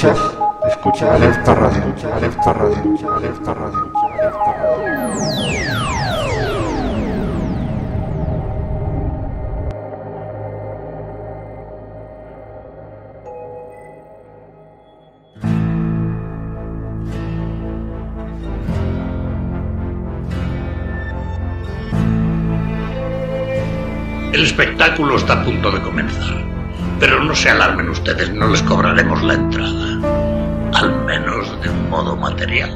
Escuchas, escucha Alerta Radio, Alerta Radio, Alerta Radio, Alerta Radio. El espectáculo está a punto de comenzar. Pero no se alarmen ustedes, no les cobraremos la entrada. Al menos de un modo material.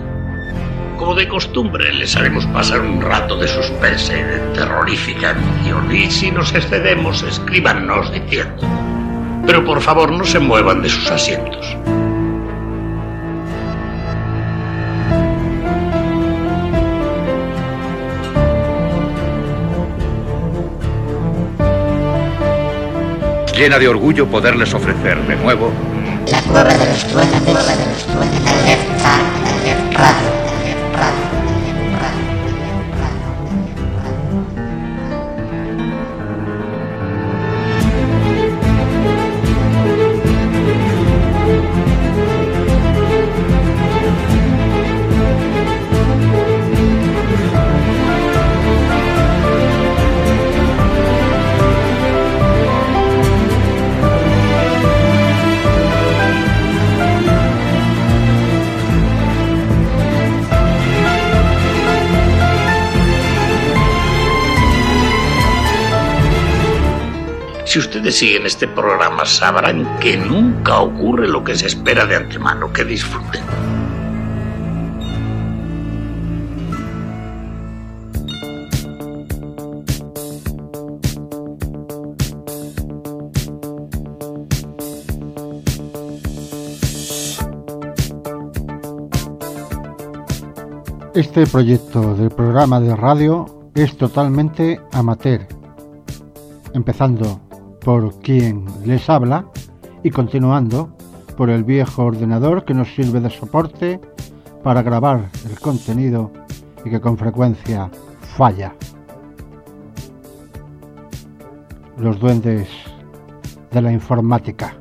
Como de costumbre, les haremos pasar un rato de suspense y de terrorífica emoción. Y si nos excedemos, escríbanos diciendo. Pero por favor, no se muevan de sus asientos. llena de orgullo poderles ofrecer de nuevo La cueva de los duendes, alerta, radio, radio, siguen este programa, sabrán que nunca ocurre lo que se espera de antemano, que disfruten. Este proyecto del programa de radio es totalmente amateur, empezando por quien les habla y continuando por el viejo ordenador que nos sirve de soporte para grabar el contenido y que con frecuencia falla. Los duendes de la informática.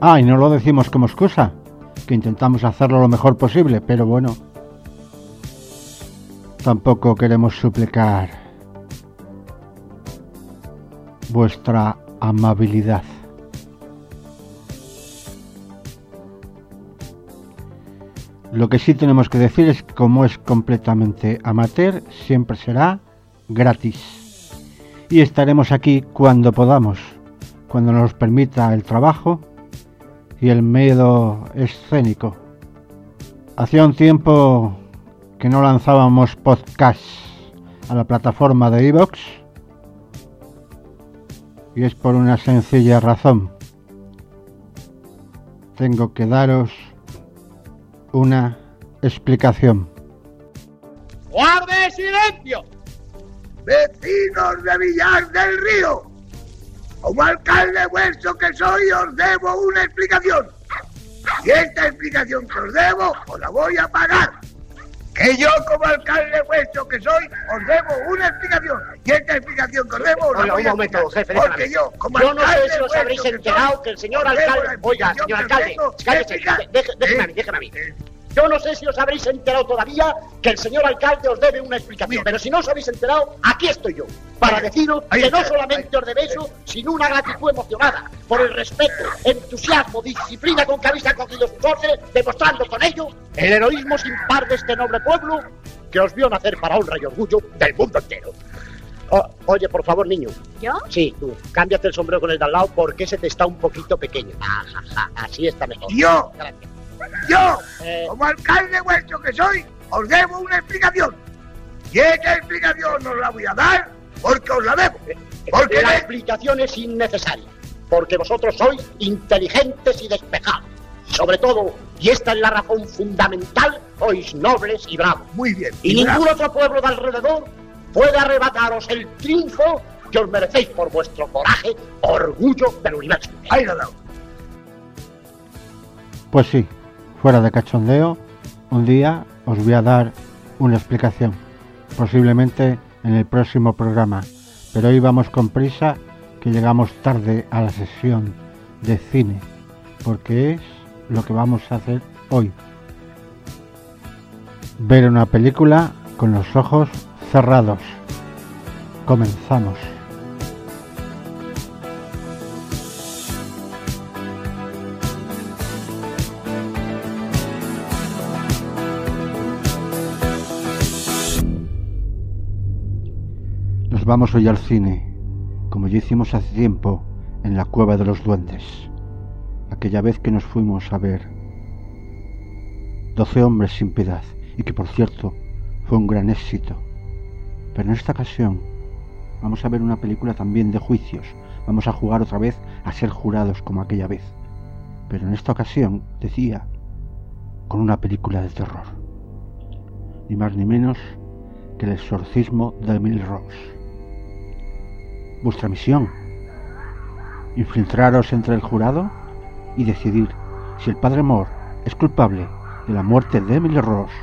Ah, y no lo decimos como excusa, que intentamos hacerlo lo mejor posible, pero bueno, tampoco queremos suplicar vuestra amabilidad. Lo que sí tenemos que decir es que como es completamente amateur, siempre será gratis. Y estaremos aquí cuando podamos, cuando nos permita el trabajo y el medio escénico. Hacía un tiempo que no lanzábamos podcasts a la plataforma de iVoox y es por una sencilla razón. Tengo que daros una explicación. ¡Guarde silencio! Vecinos de Villar del Río, como alcalde vuestro que soy, os debo una explicación. Y esta explicación que os debo, os la voy a pagar. Que yo, como alcalde vuestro que soy, os debo una explicación. Y esta explicación que os debo, Oiga, voy un momento, jefe. Porque yo, como Yo no sé alcalde si os habréis que enterado soy, que el señor alcalde. Oiga, señor alcalde, cállese, déjeme a mí, Eh, déjeme a mí. Yo no sé si os habréis enterado todavía que el señor alcalde os debe una explicación, pero si no os habéis enterado, aquí estoy yo, para Ahí- deciros ahí que no solamente ahí- os debe eso, sino una gratitud emocionada por el respeto, entusiasmo, disciplina con que habéis acogido sus órdenes, demostrando con ello el heroísmo sin par de este noble pueblo que os vio nacer para honra y orgullo del mundo entero. O- oye, por favor, niño. ¿Yo? Sí, tú, cámbiate el sombrero con el de al lado porque ese te está un poquito pequeño. Ajá, así está mejor. Yo, Gracias. Yo, Eh, como alcalde vuestro que soy, os debo una explicación. Y esta explicación os la voy a dar porque os la debo. Porque la me- explicación es innecesaria, porque vosotros sois inteligentes y despejados. Sobre todo, y esta es la razón fundamental, sois nobles y bravos. Muy bien. Y ningún otro pueblo de alrededor puede arrebataros el triunfo que os merecéis por vuestro coraje, orgullo del universo. Ahí lo dado. Pues sí, fuera de cachondeo, un día os voy a dar una explicación, posiblemente en el próximo programa, pero hoy vamos con prisa que llegamos tarde a la sesión de cine, porque es lo que vamos a hacer hoy. Ver una película con los ojos cerrados. Comenzamos. Nos vamos hoy al cine, como ya hicimos hace tiempo en la cueva de los duendes, aquella vez que nos fuimos a ver Doce hombres sin piedad, y que por cierto fue un gran éxito. Pero en esta ocasión vamos a ver una película también de juicios, vamos a jugar otra vez a ser jurados como aquella vez. Pero en esta ocasión, decía, con una película de terror. Ni más ni menos que el exorcismo de Emily Rose. Vuestra misión, infiltraros entre el jurado y decidir si el padre Moore es culpable de la muerte de Emily Rose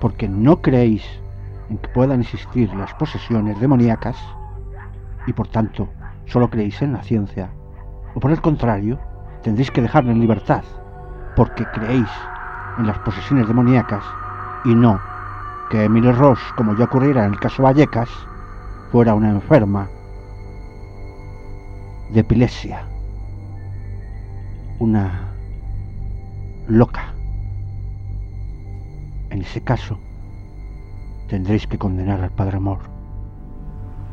porque no creéis en que puedan existir las posesiones demoníacas y por tanto solo creéis en la ciencia, o por el contrario, tendréis que dejarla en libertad porque creéis en las posesiones demoníacas y no que Emily Ross, como ya ocurriera en el caso Vallecas, fuera una enferma de epilepsia, una loca. En ese caso, tendréis que condenar al Padre Amor.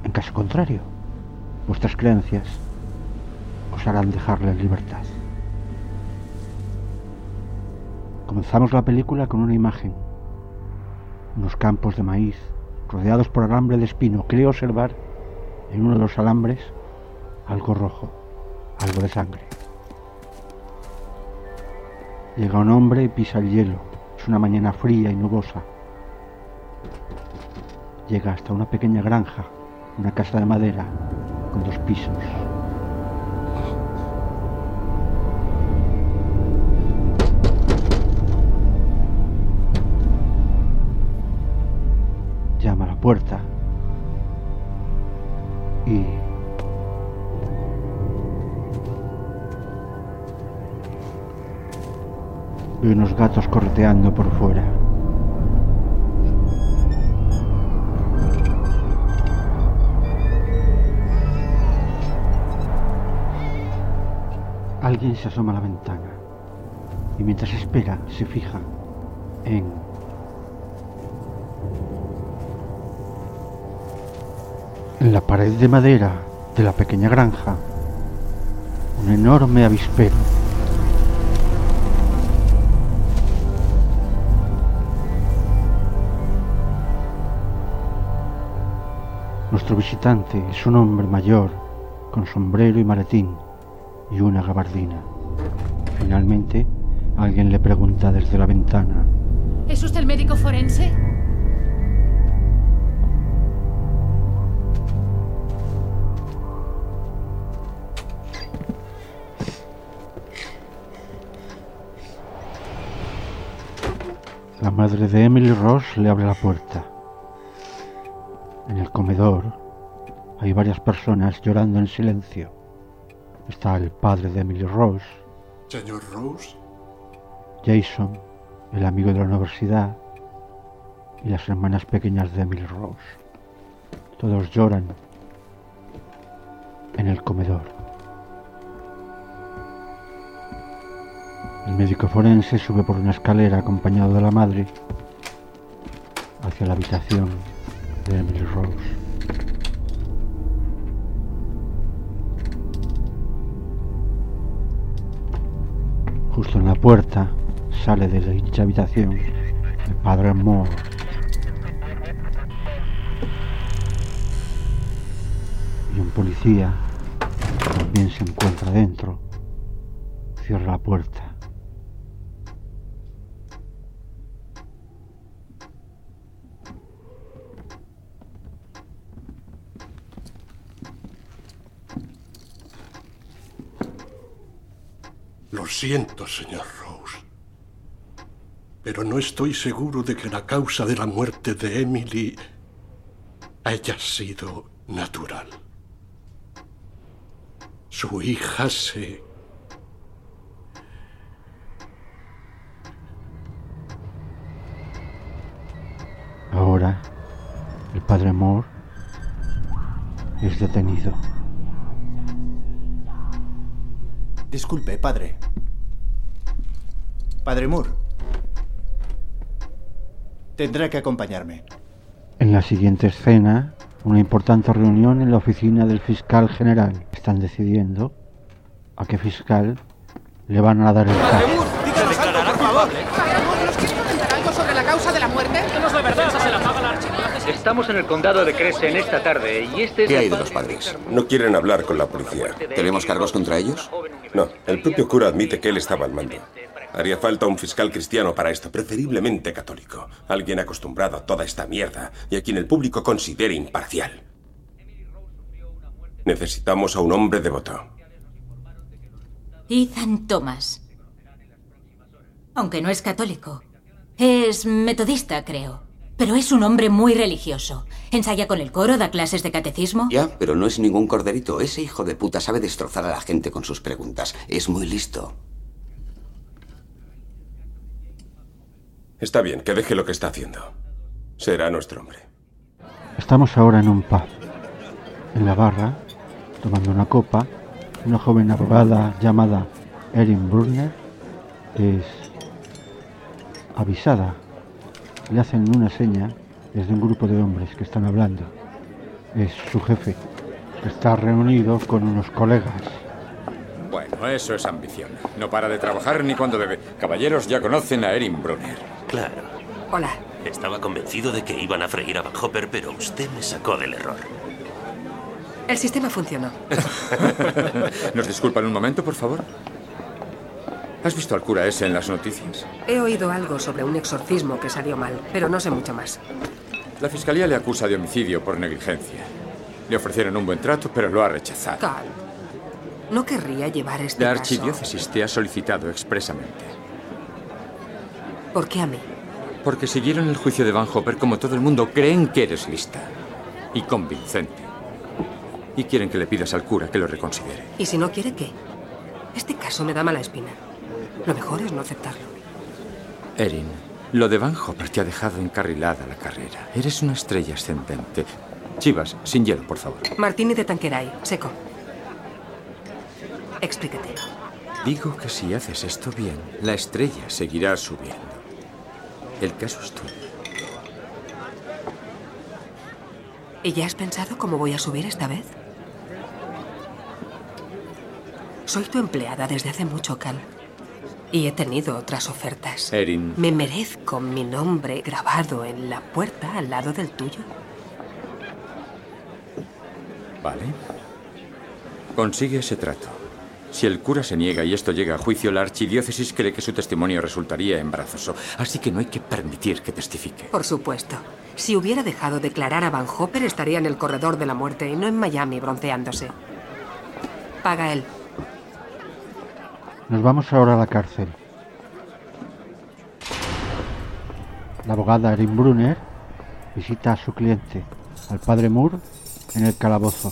En caso contrario, vuestras creencias os harán dejarle en libertad. Comenzamos la película con una imagen. Unos campos de maíz rodeados por alambre de espino. Creo observar en uno de los alambres algo rojo, algo de sangre. Llega un hombre y pisa el hielo. Es una mañana fría y nubosa. Llega hasta una pequeña granja, una casa de madera con dos pisos. Llama a la puerta y ve unos gatos correteando por fuera. Alguien se asoma a la ventana y mientras espera se fija en en la pared de madera de la pequeña granja un enorme avispero Nuestro visitante es un hombre mayor, con sombrero y maletín y una gabardina. Finalmente, alguien le pregunta desde la ventana. ¿Es usted el médico forense? La madre de Emily Ross le abre la puerta. Hay varias personas llorando en silencio. Está el padre de Emily Rose, Señor Rose, Jason, el amigo de la universidad, y las hermanas pequeñas de Emily Rose. Todos lloran en el comedor. El médico forense sube por una escalera acompañado de la madre hacia la habitación de Emily Rose. En la puerta sale de dicha habitación el padre Moore. Y un policía también se encuentra dentro. Cierra la puerta. siento, señor Rose, pero no estoy seguro de que la causa de la muerte de Emily haya sido natural. Su hija se... Ahora, el padre Moore es detenido. Disculpe, padre. Padre Moore. Tendrá que acompañarme. En la siguiente escena, una importante reunión en la oficina del fiscal general. Están decidiendo a qué fiscal le van a dar el caso. díganos algo, por favor. ¿Nos quiere comentar algo sobre la causa de la muerte? Estamos en el condado de Crescent esta tarde y este es ¿Qué hay de los padres? No quieren hablar con la policía. ¿Tenemos cargos contra ellos? No, el propio cura admite que él estaba al mando. Haría falta un fiscal cristiano para esto, preferiblemente católico. Alguien acostumbrado a toda esta mierda y a quien el público considere imparcial. Necesitamos a un hombre devoto. Ethan Thomas. Aunque no es católico. Es metodista, creo. Pero es un hombre muy religioso. Ensaya con el coro, da clases de catecismo. Ya, pero no es ningún corderito. Ese hijo de puta sabe destrozar a la gente con sus preguntas. Es muy listo. Está bien, que deje lo que está haciendo. Será nuestro hombre. Estamos ahora en un pub. En la barra, tomando una copa, una joven abogada llamada Erin Brunner es avisada. Le hacen una seña desde un grupo de hombres que están hablando. Es su jefe, que está reunido con unos colegas. Bueno, eso es ambición. No para de trabajar ni cuando bebe. Caballeros ya conocen a Erin Brunner. Claro. Hola. Estaba convencido de que iban a freír a Van Hopper, pero usted me sacó del error. El sistema funcionó. ¿Nos disculpan un momento, por favor? ¿Has visto al cura ese en las noticias? He oído algo sobre un exorcismo que salió mal, pero no sé mucho más. La fiscalía le acusa de homicidio por negligencia. Le ofrecieron un buen trato, pero lo ha rechazado. Cal. No querría llevar este La caso. archidiócesis te ha solicitado expresamente. ¿Por qué a mí? Porque siguieron el juicio de Van Hopper como todo el mundo creen que eres lista y convincente. Y quieren que le pidas al cura que lo reconsidere. ¿Y si no quiere qué? Este caso me da mala espina. Lo mejor es no aceptarlo. Erin, lo de Van Hopper te ha dejado encarrilada la carrera. Eres una estrella ascendente. Chivas, sin hielo, por favor. Martini de Tanqueray, seco. Explícate. Digo que si haces esto bien, la estrella seguirá subiendo. El caso es tuyo. ¿Y ya has pensado cómo voy a subir esta vez? Soy tu empleada desde hace mucho, Cal. Y he tenido otras ofertas. Erin. ¿Me merezco mi nombre grabado en la puerta al lado del tuyo? Vale. Consigue ese trato. Si el cura se niega y esto llega a juicio, la archidiócesis cree que su testimonio resultaría embarazoso. Así que no hay que permitir que testifique. Por supuesto. Si hubiera dejado declarar a Van Hopper, estaría en el corredor de la muerte y no en Miami bronceándose. Paga él. Nos vamos ahora a la cárcel. La abogada Erin Brunner visita a su cliente, al padre Moore, en el calabozo.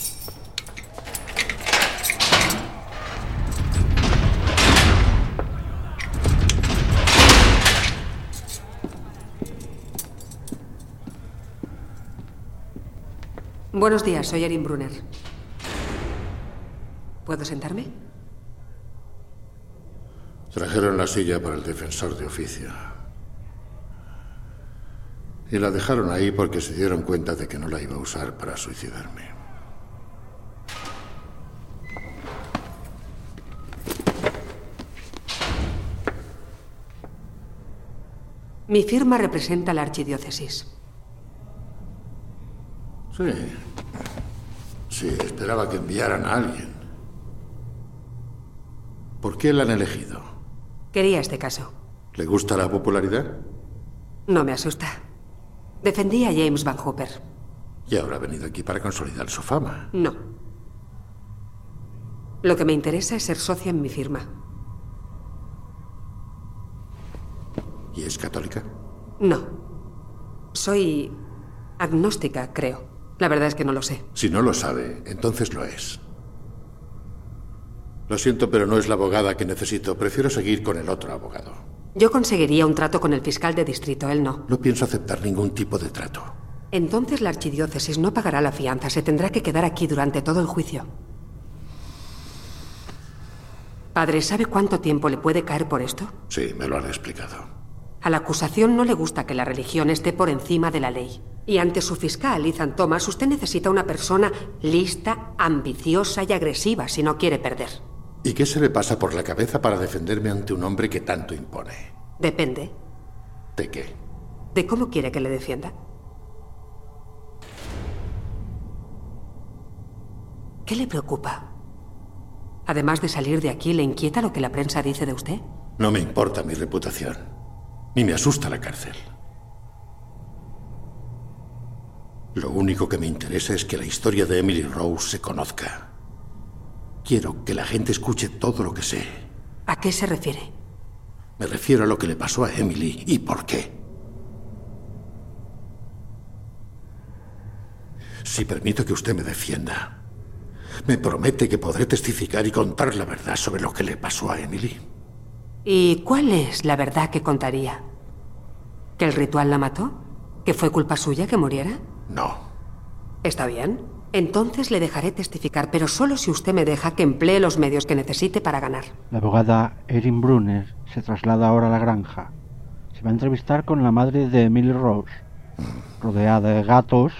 Buenos días, soy Erin Brunner. ¿Puedo sentarme? Trajeron la silla para el defensor de oficio. Y la dejaron ahí porque se dieron cuenta de que no la iba a usar para suicidarme. Mi firma representa la archidiócesis. Sí. Sí, esperaba que enviaran a alguien. ¿Por qué la han elegido? Quería este caso. ¿Le gusta la popularidad? No me asusta. Defendí a James Van Hopper. Y ahora ha venido aquí para consolidar su fama. No. Lo que me interesa es ser socia en mi firma. ¿Y es católica? No. Soy agnóstica, creo. La verdad es que no lo sé. Si no lo sabe, entonces lo es. Lo siento, pero no es la abogada que necesito. Prefiero seguir con el otro abogado. Yo conseguiría un trato con el fiscal de distrito, él no. No pienso aceptar ningún tipo de trato. Entonces la archidiócesis no pagará la fianza. Se tendrá que quedar aquí durante todo el juicio. Padre, ¿sabe cuánto tiempo le puede caer por esto? Sí, me lo han explicado. A la acusación no le gusta que la religión esté por encima de la ley. Y ante su fiscal, Ethan Thomas, usted necesita una persona lista, ambiciosa y agresiva si no quiere perder. ¿Y qué se le pasa por la cabeza para defenderme ante un hombre que tanto impone? Depende ¿De qué? de cómo quiere que le defienda. ¿Qué le preocupa? Además de salir de aquí, ¿le inquieta lo que la prensa dice de usted? No me importa mi reputación. Ni me asusta la cárcel. Lo único que me interesa es que la historia de Emily Rose se conozca. Quiero que la gente escuche todo lo que sé. ¿A qué se refiere? Me refiero a lo que le pasó a Emily y por qué. Si permito que usted me defienda, ¿me promete que podré testificar y contar la verdad sobre lo que le pasó a Emily? ¿Y cuál es la verdad que contaría? ¿Que el ritual la mató? ¿Que fue culpa suya que muriera? No. Está bien. Entonces le dejaré testificar, pero solo si usted me deja que emplee los medios que necesite para ganar. La abogada Erin Brunner se traslada ahora a la granja. Se va a entrevistar con la madre de Emily Rose, rodeada de gatos.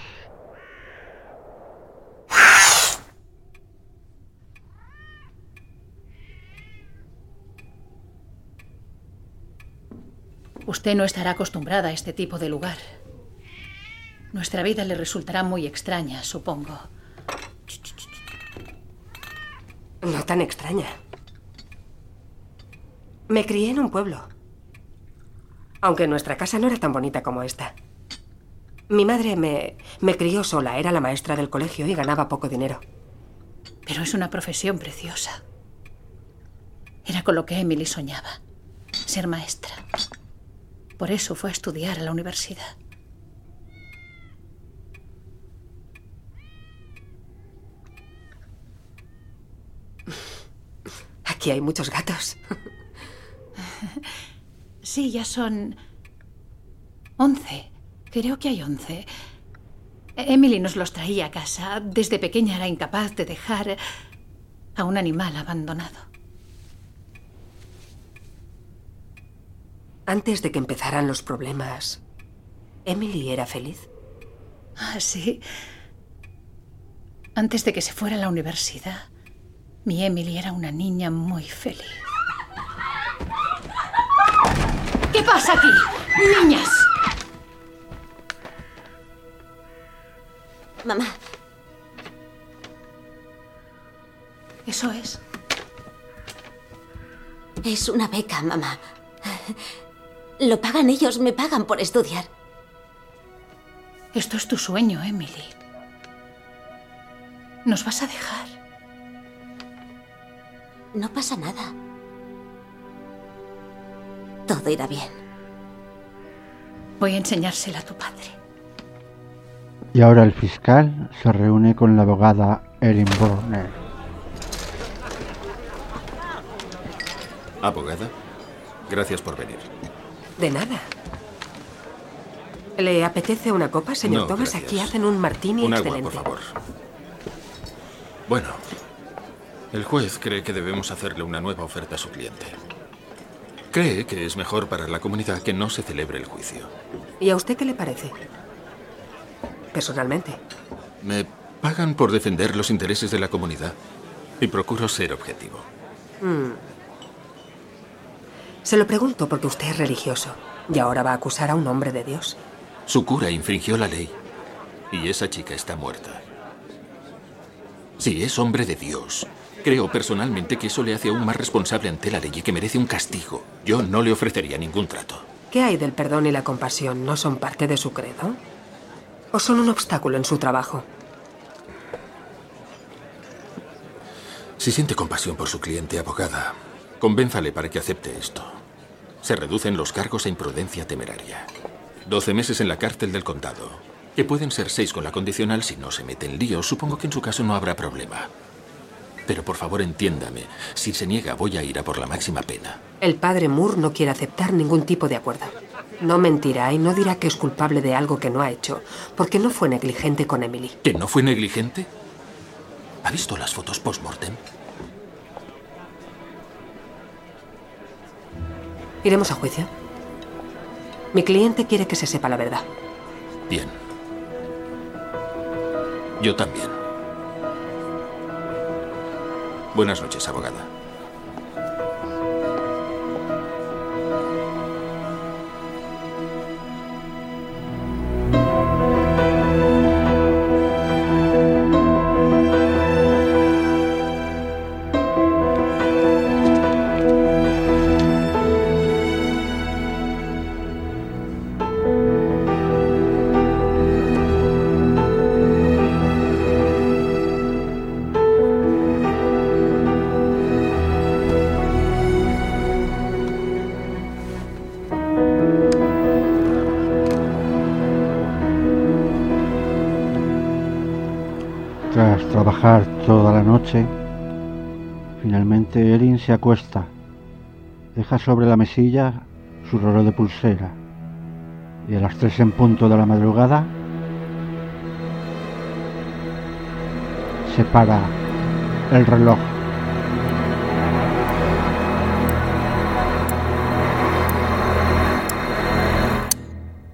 Usted no estará acostumbrada a este tipo de lugar. Nuestra vida le resultará muy extraña, supongo. No tan extraña. Me crié en un pueblo. Aunque nuestra casa no era tan bonita como esta. Mi madre me, me crió sola, era la maestra del colegio y ganaba poco dinero. Pero es una profesión preciosa. Era con lo que Emily soñaba. Ser maestra. Por eso fue a estudiar a la universidad. Aquí hay muchos gatos. Sí, ya son... once. Creo que hay once. Emily nos los traía a casa. Desde pequeña era incapaz de dejar a un animal abandonado. Antes de que empezaran los problemas, ¿Emily era feliz? Ah, sí. Antes de que se fuera a la universidad, mi Emily era una niña muy feliz. ¿Qué pasa aquí? Niñas. Mamá, Eso es. es una beca, mamá. Lo pagan ellos, me pagan por estudiar. Esto es tu sueño, Emily. ¿Nos vas a dejar? No pasa nada. Todo irá bien. Voy a enseñársela a tu padre. Y ahora el fiscal se reúne con la abogada Erin Brunner. Abogada, gracias por venir. De nada. ¿Le apetece una copa, señor No, Thomas? gracias. Aquí hacen un martini Un agua, excelente. por favor. Bueno, el juez cree que debemos hacerle una nueva oferta a su cliente. Cree que es mejor para la comunidad que no se celebre el juicio. ¿Y a usted qué le parece? Personalmente. Me pagan por defender los intereses de la comunidad y procuro ser objetivo. Mm. Se lo pregunto porque usted es religioso y ahora va a acusar a un hombre de Dios. Su cura infringió la ley y esa chica está muerta. Si es hombre de Dios, creo personalmente que eso le hace aún más responsable ante la ley y que merece un castigo. Yo no le ofrecería ningún trato. ¿Qué hay del perdón y la compasión? ¿No son parte de su credo? ¿O son un obstáculo en su trabajo? Si siente compasión por su cliente, abogada, convénzale para que acepte esto. Se reducen los cargos a imprudencia temeraria. 12 meses en la cárcel del condado. Que pueden ser seis con la condicional si no se mete en líos. Supongo que en su caso no habrá problema. Pero por favor entiéndame. Si se niega, voy a ir a por la máxima pena. El padre Moore no quiere aceptar ningún tipo de acuerdo. No mentirá y no dirá que es culpable de algo que no ha hecho, porque no fue negligente con Emily. ¿Que no fue negligente? ¿Ha visto las fotos post-mortem? Iremos a juicio. Mi cliente quiere que se sepa la verdad. Bien. Yo también. Buenas noches, abogada. Finalmente Erin se acuesta. Deja sobre la mesilla su reloj de pulsera. Y a las tres en punto de la madrugada se para el reloj.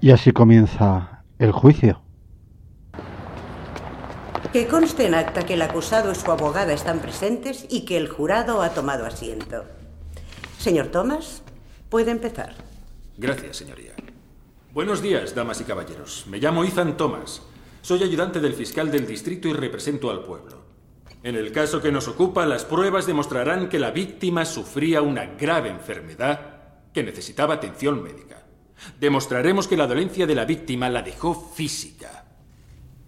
Y así comienza el juicio. Que conste en acta que el acusado y su abogada están presentes y que el jurado ha tomado asiento. Señor Thomas, puede empezar. Gracias, señoría. Buenos días, damas y caballeros. Me llamo Ethan Thomas. Soy ayudante del fiscal del distrito y represento al pueblo. En el caso que nos ocupa, las pruebas demostrarán que la víctima sufría una grave enfermedad que necesitaba atención médica. Demostraremos que la dolencia de la víctima la dejó física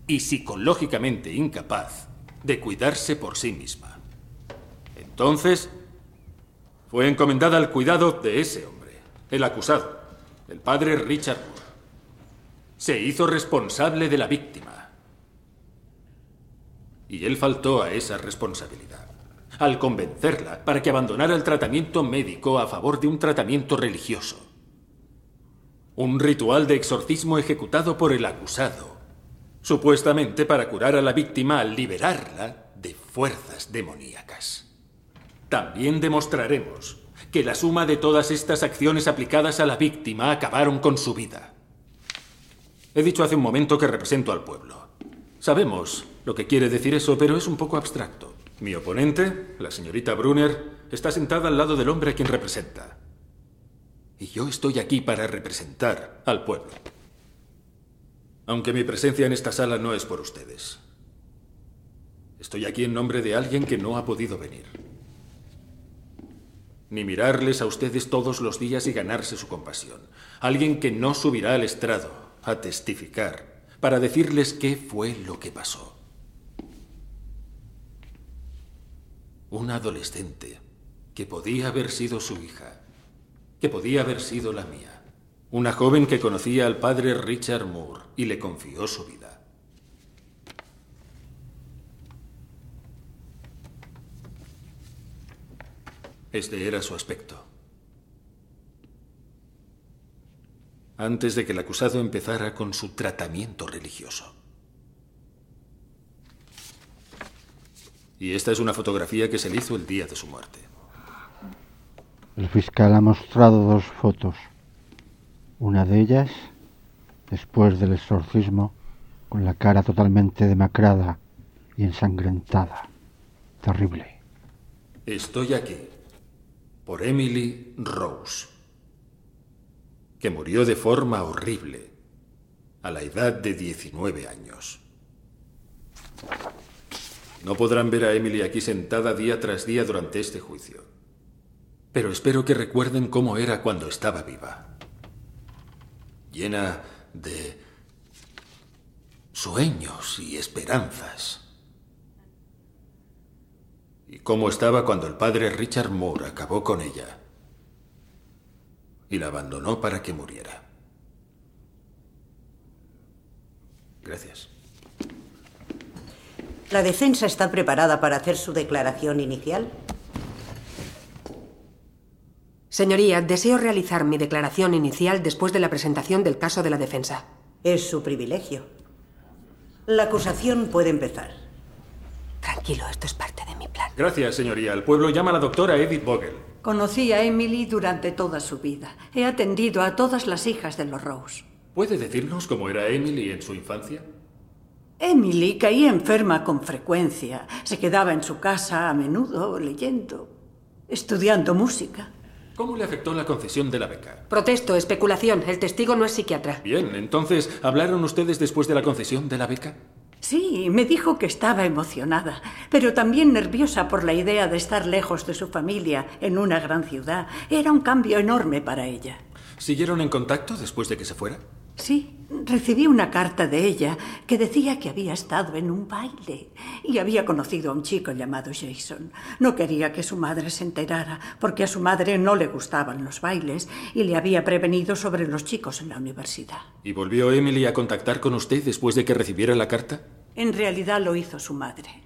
y psicológicamente incapaz de cuidarse por sí misma. Entonces, fue encomendada al cuidado de ese hombre, el acusado, el padre Richard Moore. Se hizo responsable de la víctima. Y él faltó a esa responsabilidad al convencerla para que abandonara el tratamiento médico a favor de un tratamiento religioso. Un ritual de exorcismo ejecutado por el acusado, supuestamente para curar a la víctima al liberarla de fuerzas demoníacas. También demostraremos que la suma de todas estas acciones aplicadas a la víctima acabaron con su vida. He dicho hace un momento que represento al pueblo. Sabemos lo que quiere decir eso, pero es un poco abstracto. Mi oponente, la señorita Brunner, está sentada al lado del hombre a quien representa. Y yo estoy aquí para representar al pueblo. Aunque mi presencia en esta sala no es por ustedes. Estoy aquí en nombre de alguien que no ha podido venir. Ni mirarles a ustedes todos los días y ganarse su compasión. Alguien que no subirá al estrado a testificar para decirles qué fue lo que pasó. Una adolescente que podía haber sido su hija, que podía haber sido la mía. Una joven que conocía al padre Richard Moore y le confió su vida. Este era su aspecto. Antes de que el acusado empezara con su tratamiento religioso. Y esta es una fotografía que se le hizo el día de su muerte. El fiscal ha mostrado dos fotos. Una de ellas, después del exorcismo, con la cara totalmente demacrada y ensangrentada. Terrible. Estoy aquí por Emily Rose, que murió de forma horrible a la edad de 19 años. No podrán ver a Emily aquí sentada día tras día durante este juicio. Pero espero que recuerden cómo era cuando estaba viva. Llena de sueños y esperanzas. Y cómo estaba cuando el padre Richard Moore acabó con ella y la abandonó para que muriera. Gracias. ¿La defensa está preparada para hacer su declaración inicial? Señoría, deseo realizar mi declaración inicial después de la presentación del caso de la defensa. Es su privilegio. La acusación puede empezar. Tranquilo, esto es parte de mi plan. Gracias, señoría. El pueblo llama a la doctora Edith Vogel. Conocí a Emily durante toda su vida. He atendido a todas las hijas de los Rose. ¿Puede decirnos cómo era Emily en su infancia? Emily caía enferma con frecuencia. Se quedaba en su casa a menudo leyendo, estudiando música. ¿Cómo le afectó la concesión de la beca? Protesto, especulación. El testigo no es psiquiatra. Bien, entonces, ¿hablaron ustedes después de la concesión de la beca? Sí, me dijo que estaba emocionada, pero también nerviosa por la idea de estar lejos de su familia en una gran ciudad. Era un cambio enorme para ella. ¿Siguieron en contacto después de que se fuera? Sí, recibí una carta de ella que decía que había estado en un baile y había conocido a un chico llamado Jason. No quería que su madre se enterara porque a su madre no le gustaban los bailes y le había prevenido sobre los chicos en la universidad. ¿Y volvió Emily a contactar con usted después de que recibiera la carta? En realidad lo hizo su madre.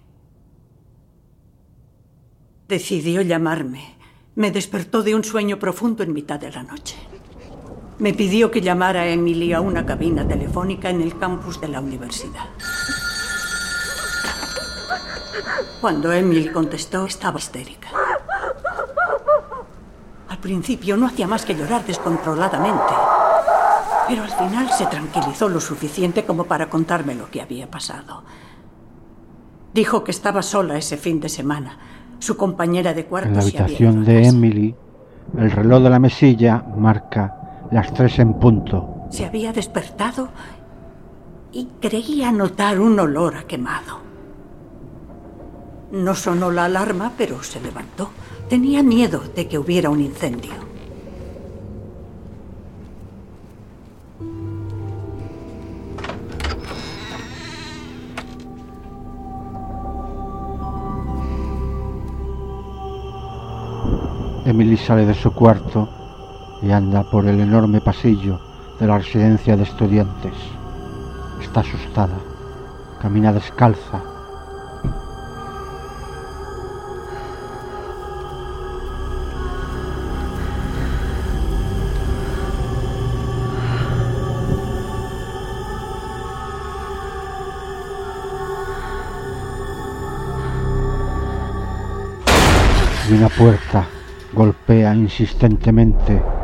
Decidió llamarme. Me despertó de un sueño profundo en mitad de la noche. Me pidió que llamara a Emily a una cabina telefónica en el campus de la universidad. Cuando Emily contestó, estaba histérica. Al principio no hacía más que llorar descontroladamente, pero al final se tranquilizó lo suficiente como para contarme lo que había pasado. Dijo que estaba sola ese fin de semana. Su compañera de cuarto En la se había habitación de Emily, el reloj de la mesilla marca las tres en punto. Se había despertado y creía notar un olor a quemado. No sonó la alarma, pero se levantó. Tenía miedo de que hubiera un incendio. Emily sale de su cuarto y anda por el enorme pasillo de la residencia de estudiantes. Está asustada. Camina descalza. Y una puerta golpea insistentemente.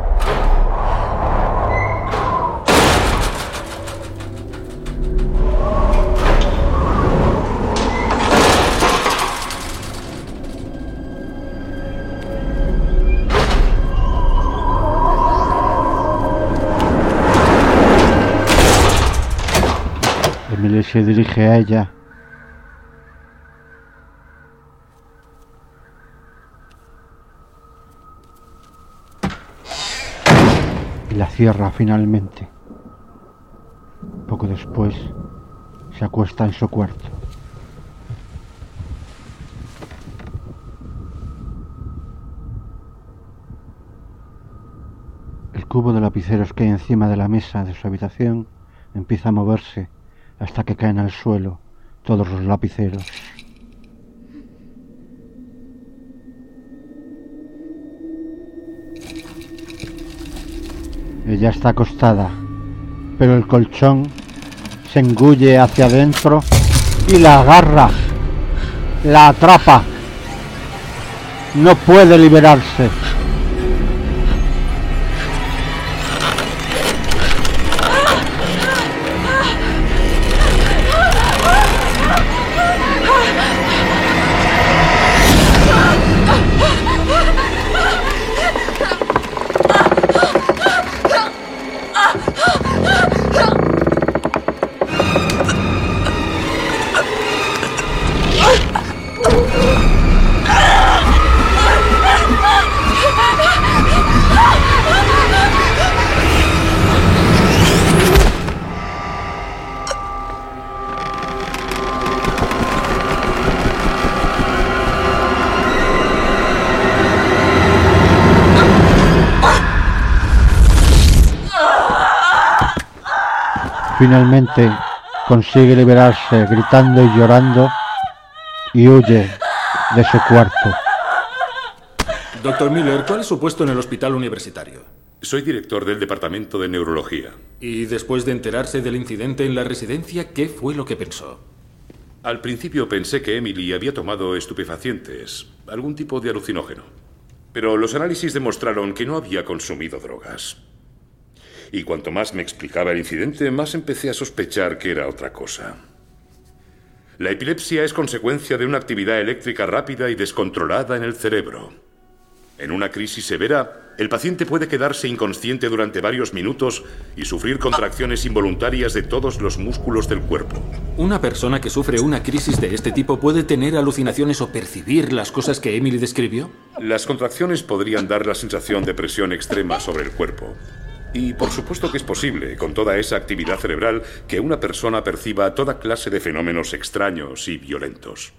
Se dirige a ella. y la cierra finalmente. Poco después se acuesta en su cuarto. El cubo de lapiceros que hay encima de la mesa de su habitación empieza a moverse hasta que caen al suelo todos los lapiceros. Ella está acostada, pero el colchón se engulle hacia adentro y la agarra, la atrapa. No puede liberarse. Finalmente consigue liberarse gritando y llorando y huye de su cuarto. Doctor Miller, ¿cuál es su puesto en el hospital universitario? Soy director del departamento de neurología. Y después de enterarse del incidente en la residencia, ¿qué fue lo que pensó? Al principio pensé que Emily había tomado estupefacientes, algún tipo de alucinógeno. Pero los análisis demostraron que no había consumido drogas. Y cuanto más me explicaba el incidente, más empecé a sospechar que era otra cosa. La epilepsia es consecuencia de una actividad eléctrica rápida y descontrolada en el cerebro. En una crisis severa, el paciente puede quedarse inconsciente durante varios minutos y sufrir contracciones involuntarias de todos los músculos del cuerpo. ¿Una persona que sufre una crisis de este tipo puede tener alucinaciones o percibir las cosas que Emily describió? Las contracciones podrían dar la sensación de presión extrema sobre el cuerpo. Y por supuesto que es posible, con toda esa actividad cerebral, que una persona perciba toda clase de fenómenos extraños y violentos.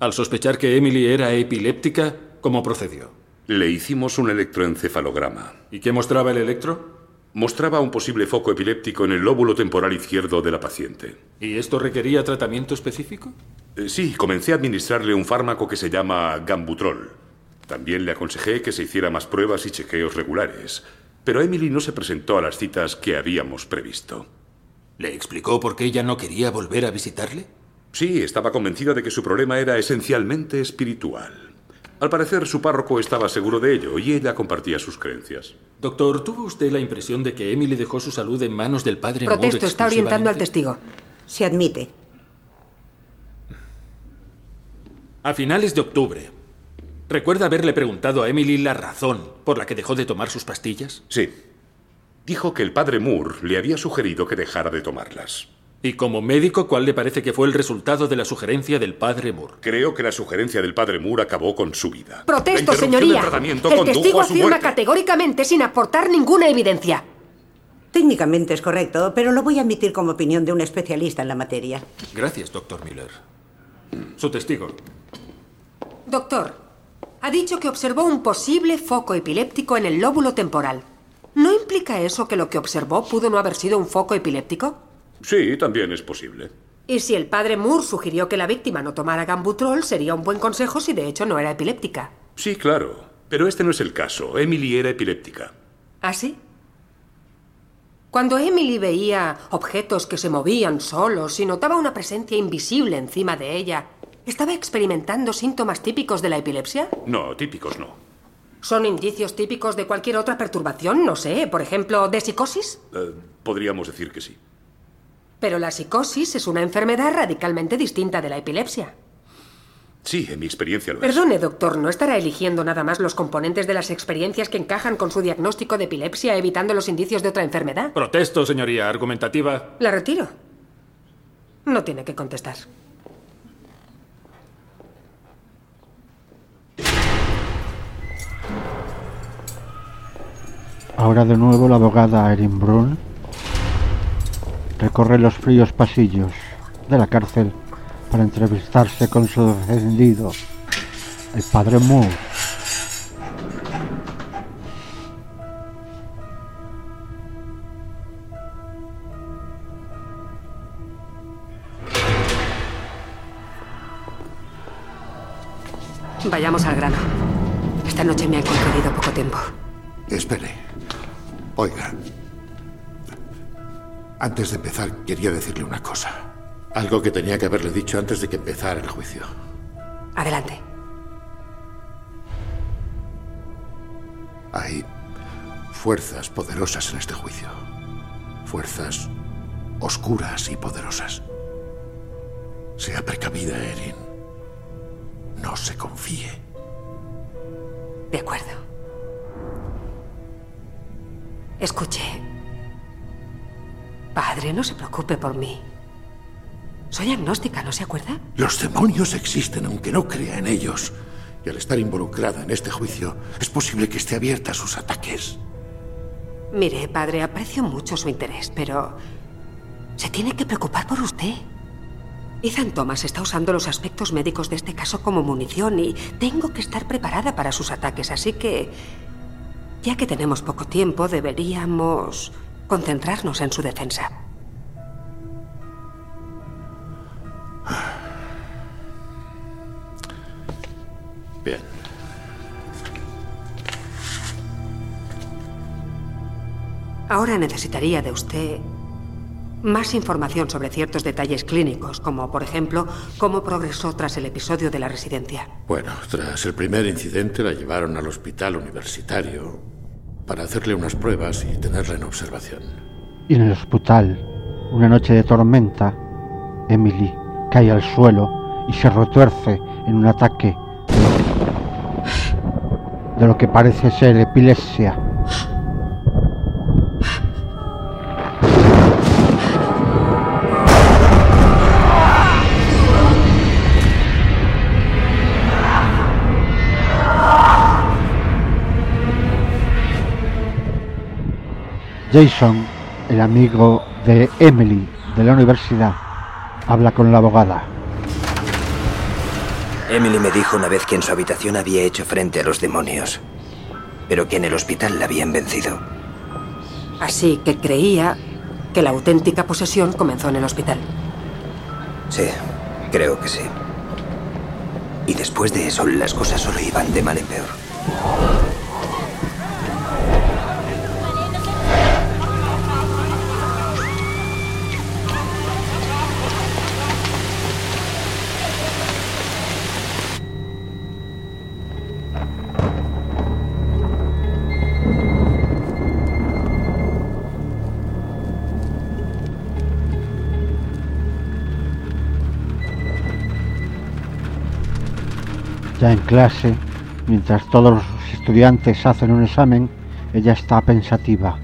Al sospechar que Emily era epiléptica, ¿cómo procedió? Le hicimos un electroencefalograma. ¿Y qué mostraba el electro? Mostraba un posible foco epiléptico en el lóbulo temporal izquierdo de la paciente. ¿Y esto requería tratamiento específico? Eh, sí, comencé a administrarle un fármaco que se llama Gambutrol. También le aconsejé que se hiciera más pruebas y chequeos regulares. Pero Emily no se presentó a las citas que habíamos previsto. ¿Le explicó por qué ella no quería volver a visitarle? Sí, estaba convencida de que su problema era esencialmente espiritual. Al parecer, su párroco estaba seguro de ello y ella compartía sus creencias. Doctor, ¿tuvo usted la impresión de que Emily dejó su salud en manos del padre Protesto, Moore está orientando al testigo. Se admite. A finales de octubre, ¿recuerda haberle preguntado a Emily la razón por la que dejó de tomar sus pastillas? Sí. Dijo que el padre Moore le había sugerido que dejara de tomarlas. Y como médico, ¿cuál le parece que fue el resultado de la sugerencia del padre Moore? Creo que la sugerencia del padre Moore acabó con su vida. La Protesto, interrupción señoría. tratamiento El testigo a su afirma muerte. categóricamente sin aportar ninguna evidencia. Técnicamente es correcto, pero lo voy a admitir como opinión de un especialista en la materia. Gracias, doctor Miller. Su testigo. Doctor, ha dicho que observó un posible foco epiléptico en el lóbulo temporal. ¿No implica eso que lo que observó pudo no haber sido un foco epiléptico? Sí, también es posible. Y si el padre Moore sugirió que la víctima no tomara gambutrol, sería un buen consejo si de hecho no era epiléptica. Sí, claro. Pero este no es el caso. Emily era epiléptica. ¿Ah, sí? Cuando Emily veía objetos que se movían solos y notaba una presencia invisible encima de ella, ¿estaba experimentando síntomas típicos de la epilepsia? No, típicos no. ¿Son indicios típicos de cualquier otra perturbación? No sé, por ejemplo, de psicosis. Eh, podríamos decir que sí. Pero la psicosis es una enfermedad radicalmente distinta de la epilepsia. Sí, en mi experiencia lo es. Perdone, doctor, ¿no estará eligiendo nada más los componentes de las experiencias que encajan con su diagnóstico de epilepsia, evitando los indicios de otra enfermedad? Protesto, señoría argumentativa. La retiro. No tiene que contestar. Ahora de nuevo la abogada Erin Brun recorre los fríos pasillos de la cárcel para entrevistarse con su defendido, el padre Moore. Vayamos al grano. Esta noche me ha concedido poco tiempo. Espere. Oiga. Antes de empezar, quería decirle una cosa. Algo que tenía que haberle dicho antes de que empezara el juicio. Adelante. Hay fuerzas poderosas en este juicio. Fuerzas oscuras y poderosas. Sea precavida, Erin. No se confíe. De acuerdo. Escuche. Padre, no se preocupe por mí. Soy agnóstica, ¿no se acuerda? Los demonios existen aunque no crea en ellos. Y al estar involucrada en este juicio, es posible que esté abierta a sus ataques. Mire, padre, aprecio mucho su interés, pero se tiene que preocupar por usted. Ethan Thomas está usando los aspectos médicos de este caso como munición y tengo que estar preparada para sus ataques, así que, ya que tenemos poco tiempo, deberíamos concentrarnos en su defensa. Bien. Ahora necesitaría de usted más información sobre ciertos detalles clínicos, como por ejemplo cómo progresó tras el episodio de la residencia. Bueno, tras el primer incidente la llevaron al hospital universitario para hacerle unas pruebas y tenerla en observación. Y en el hospital, una noche de tormenta, Emily cae al suelo y se retuerce en un ataque de lo que parece ser epilepsia. Jason, el amigo de Emily de la universidad, habla con la abogada. Emily me dijo una vez que en su habitación había hecho frente a los demonios, pero que en el hospital la habían vencido. Así que creía que la auténtica posesión comenzó en el hospital. Sí, creo que sí. Y después de eso, las cosas solo iban de mal en peor. Clase, mientras todos los estudiantes hacen un examen, ella está pensativa.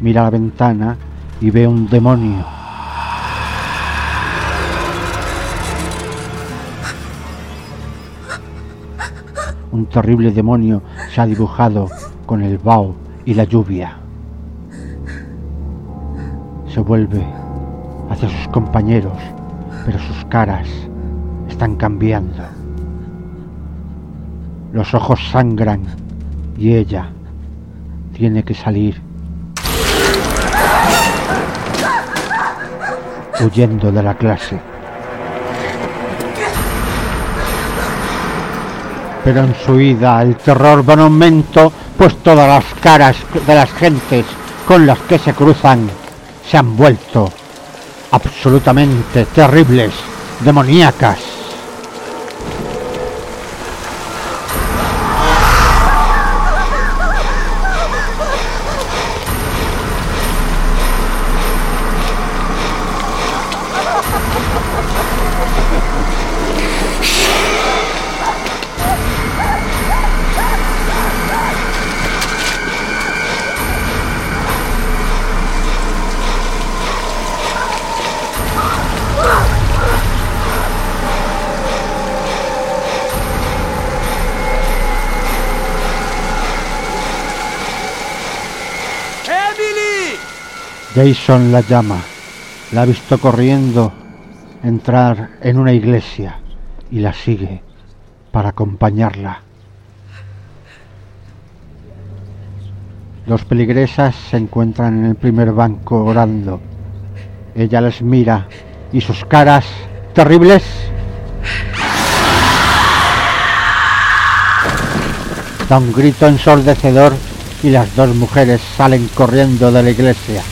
Mira la ventana y ve un demonio. Un terrible demonio se ha dibujado con el vaho y la lluvia. Se vuelve hacia sus compañeros, pero sus caras están cambiando. Los ojos sangran y ella tiene que salir huyendo de la clase. Pero en su ida el terror va en aumento, pues todas las caras de las gentes con las que se cruzan se han vuelto absolutamente terribles, demoníacas. Jason la llama. La ha visto corriendo entrar en una iglesia y la sigue para acompañarla. Los peligresas se encuentran en el primer banco orando. Ella les mira y sus caras terribles da un grito ensordecedor y las dos mujeres salen corriendo de la iglesia.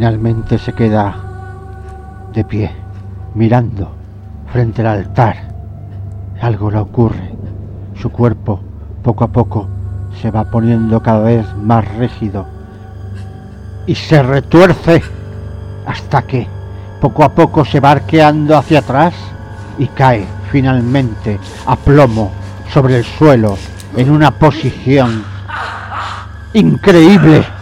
Finalmente se queda de pie, mirando frente al altar. Algo le ocurre. Su cuerpo, poco a poco, se va poniendo cada vez más rígido y se retuerce hasta que poco a poco se va arqueando hacia atrás y cae finalmente a plomo sobre el suelo en una posición increíble.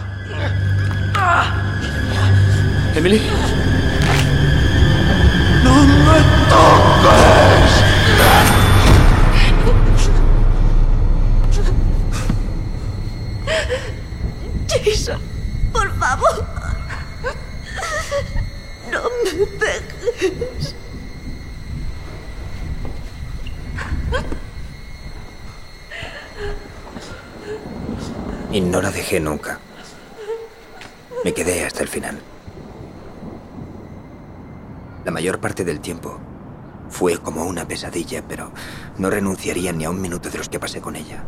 ¿Emily? ¡No me toques! Jason, por favor. No me dejes. Y no la dejé nunca. Me quedé hasta el final. La mayor parte del tiempo fue como una pesadilla, pero no renunciaría ni a un minuto de los que pasé con ella.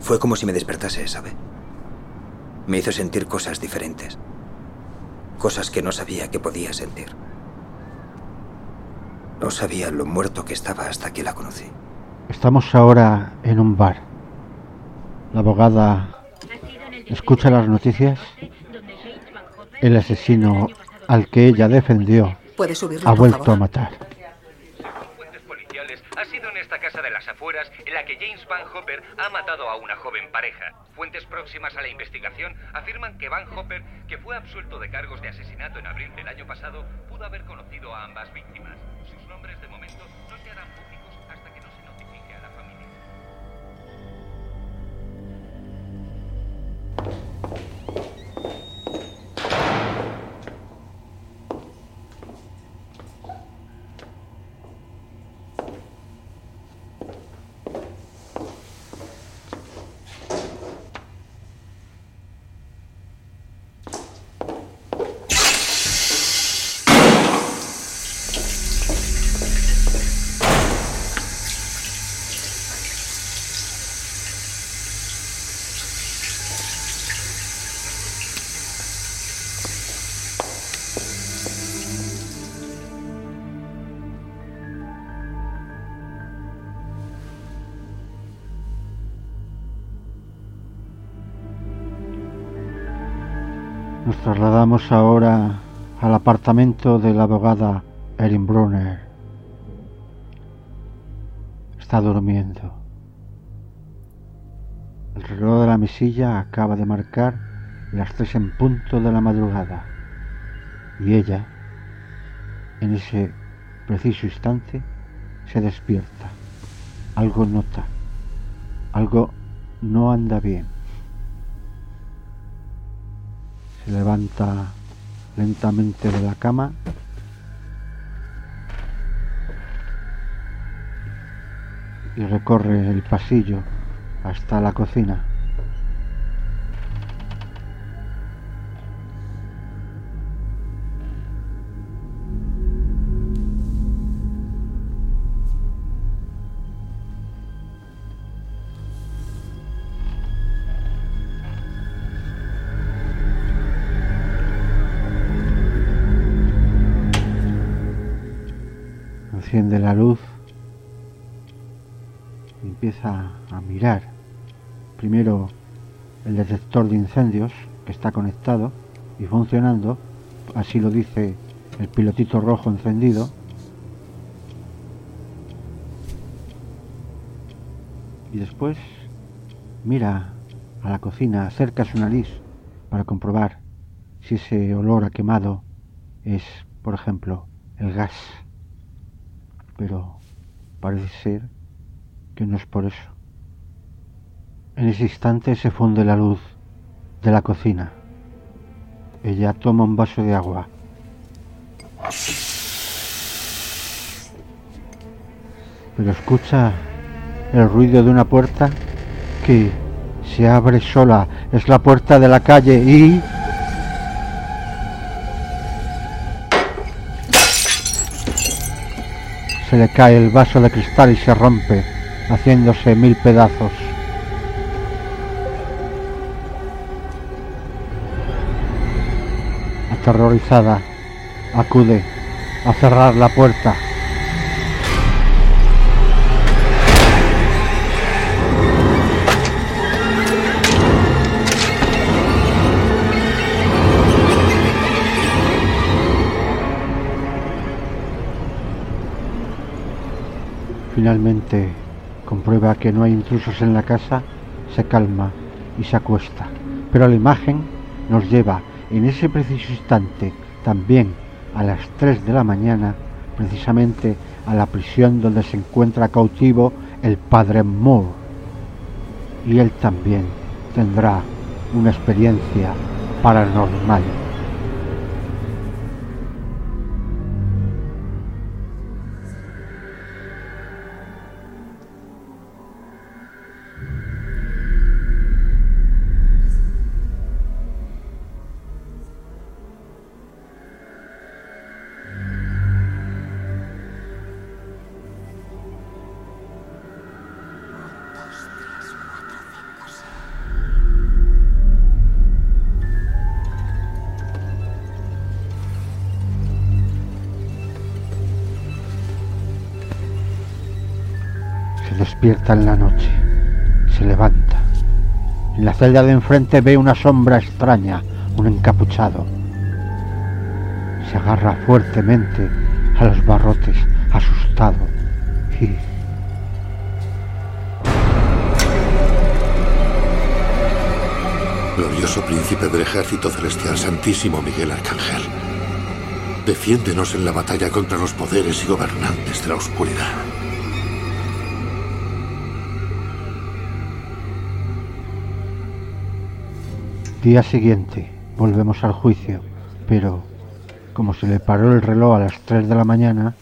Fue como si me despertase, ¿sabe? Me hizo sentir cosas diferentes. Cosas que no sabía que podía sentir. No sabía lo muerto que estaba hasta que la conocí. Estamos ahora en un bar. La abogada escucha las noticias. El asesino al que ella defendió ¿Puede subirlo, ha vuelto a matar. policiales ha sido en esta casa de las afueras en la que James Van Hopper ha matado a una joven pareja. Fuentes próximas a la investigación afirman que Van Hopper, que fue absuelto de cargos de asesinato en abril del año pasado, pudo haber conocido a ambas víctimas. Sus nombres de momento no se harán públicos hasta que no se notifique a la familia. Trasladamos ahora al apartamento de la abogada Erin Brunner. Está durmiendo. El reloj de la mesilla acaba de marcar las tres en punto de la madrugada. Y ella, en ese preciso instante, se despierta. Algo nota. Algo no anda bien. Se levanta lentamente de la cama. Y recorre el pasillo hasta la cocina. Enciende la luz empieza a mirar. Primero el detector de incendios que está conectado y funcionando, así lo dice el pilotito rojo encendido. Y después mira a la cocina, acerca su nariz para comprobar si ese olor a quemado es, por ejemplo, el gas pero parece ser que no es por eso. En ese instante se funde la luz de la cocina. Ella toma un vaso de agua. Pero escucha el ruido de una puerta que se abre sola. Es la puerta de la calle y... Le cae el vaso de cristal y se rompe, haciéndose mil pedazos. Aterrorizada, acude a cerrar la puerta. Finalmente comprueba que no hay intrusos en la casa, se calma y se acuesta. Pero la imagen nos lleva en ese preciso instante también a las 3 de la mañana, precisamente a la prisión donde se encuentra cautivo el padre Moore. Y él también tendrá una experiencia paranormal. Despierta en la noche. Se levanta. En la celda de enfrente ve una sombra extraña, un encapuchado. Se agarra fuertemente a los barrotes, asustado. Y Glorioso príncipe del ejército celestial, Santísimo Miguel Arcángel. Defiéndenos en la batalla contra los poderes y gobernantes de la oscuridad. Día siguiente, volvemos al juicio, pero como se le paró el reloj a las 3 de la mañana,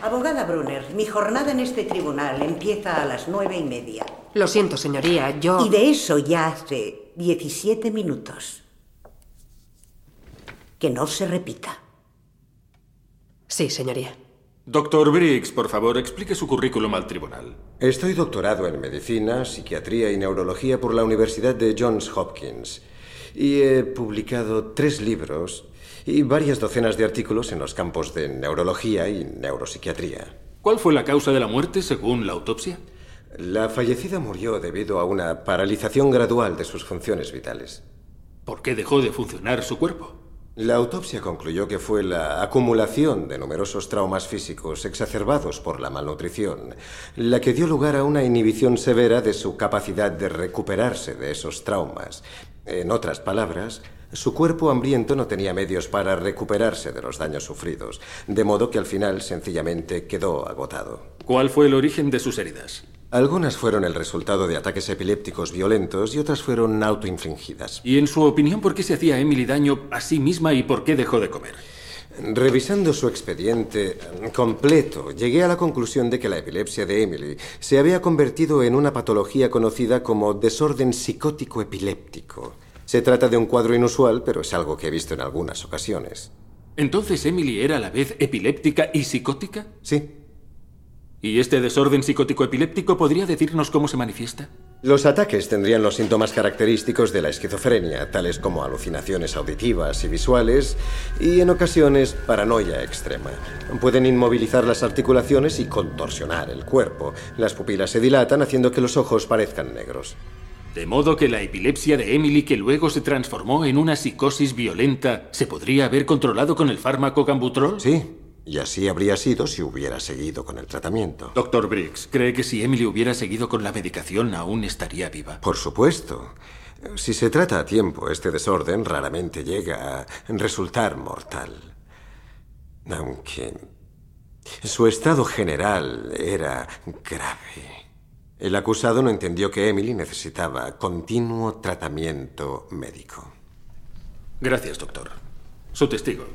Abogada Brunner, mi jornada en este tribunal empieza a las nueve y media. Lo siento, señoría, yo... Y de eso ya hace 17 minutos. Que no se repita. Sí, señoría. Doctor Briggs, por favor, explique su currículum al tribunal. Estoy doctorado en medicina, psiquiatría y neurología por la Universidad de Johns Hopkins. Y he publicado tres libros y varias docenas de artículos en los campos de neurología y neuropsiquiatría. ¿Cuál fue la causa de la muerte según la autopsia? La fallecida murió debido a una paralización gradual de sus funciones vitales. ¿Por qué dejó de funcionar su cuerpo? La autopsia concluyó que fue la acumulación de numerosos traumas físicos exacerbados por la malnutrición la que dio lugar a una inhibición severa de su capacidad de recuperarse de esos traumas. En otras palabras, su cuerpo hambriento no tenía medios para recuperarse de los daños sufridos, de modo que al final sencillamente quedó agotado. ¿Cuál fue el origen de sus heridas? Algunas fueron el resultado de ataques epilépticos violentos y otras fueron autoinfligidas. Y en su opinión, ¿por qué se hacía Emily daño a sí misma y por qué dejó de comer? Revisando su expediente completo, llegué a la conclusión de que la epilepsia de Emily se había convertido en una patología conocida como desorden psicótico epiléptico. Se trata de un cuadro inusual, pero es algo que he visto en algunas ocasiones. ¿Entonces Emily era a la vez epiléptica y psicótica? Sí. ¿Y este desorden psicótico epiléptico podría decirnos cómo se manifiesta? Los ataques tendrían los síntomas característicos de la esquizofrenia, tales como alucinaciones auditivas y visuales y en ocasiones paranoia extrema. Pueden inmovilizar las articulaciones y contorsionar el cuerpo. Las pupilas se dilatan haciendo que los ojos parezcan negros. De modo que la epilepsia de Emily, que luego se transformó en una psicosis violenta, ¿se podría haber controlado con el fármaco Cambutrol? Sí, y así habría sido si hubiera seguido con el tratamiento. Doctor Briggs, ¿cree que si Emily hubiera seguido con la medicación aún estaría viva? Por supuesto. Si se trata a tiempo, este desorden raramente llega a resultar mortal. Aunque su estado general era grave. El acusado no entendió que Emily necesitaba continuo tratamiento médico. Gracias, doctor. Su testigo.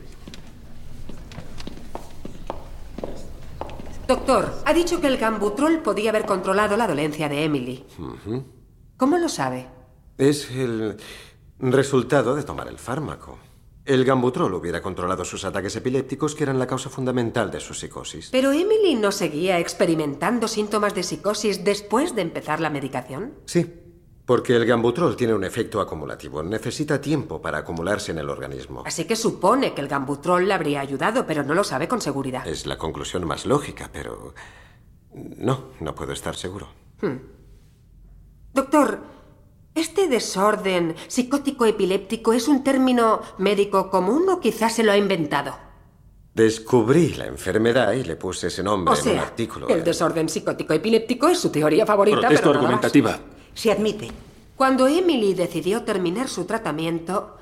Doctor, ha dicho que el gambutrol podía haber controlado la dolencia de Emily. ¿Cómo lo sabe? Es el resultado de tomar el fármaco. El gambutrol hubiera controlado sus ataques epilépticos, que eran la causa fundamental de su psicosis. ¿Pero Emily no seguía experimentando síntomas de psicosis después de empezar la medicación? Sí, porque el gambutrol tiene un efecto acumulativo. Necesita tiempo para acumularse en el organismo. Así que supone que el gambutrol le habría ayudado, pero no lo sabe con seguridad. Es la conclusión más lógica, pero... No, no puedo estar seguro. Hmm. Doctor, ¿este desorden psicótico-epiléptico es un término médico común o quizás se lo ha inventado? Descubrí la enfermedad y le puse ese nombre O en un artículo. el desorden psicótico-epiléptico es su teoría favorita, Protesto pero nada más. argumentativa. Se admite. Cuando Emily decidió terminar su tratamiento,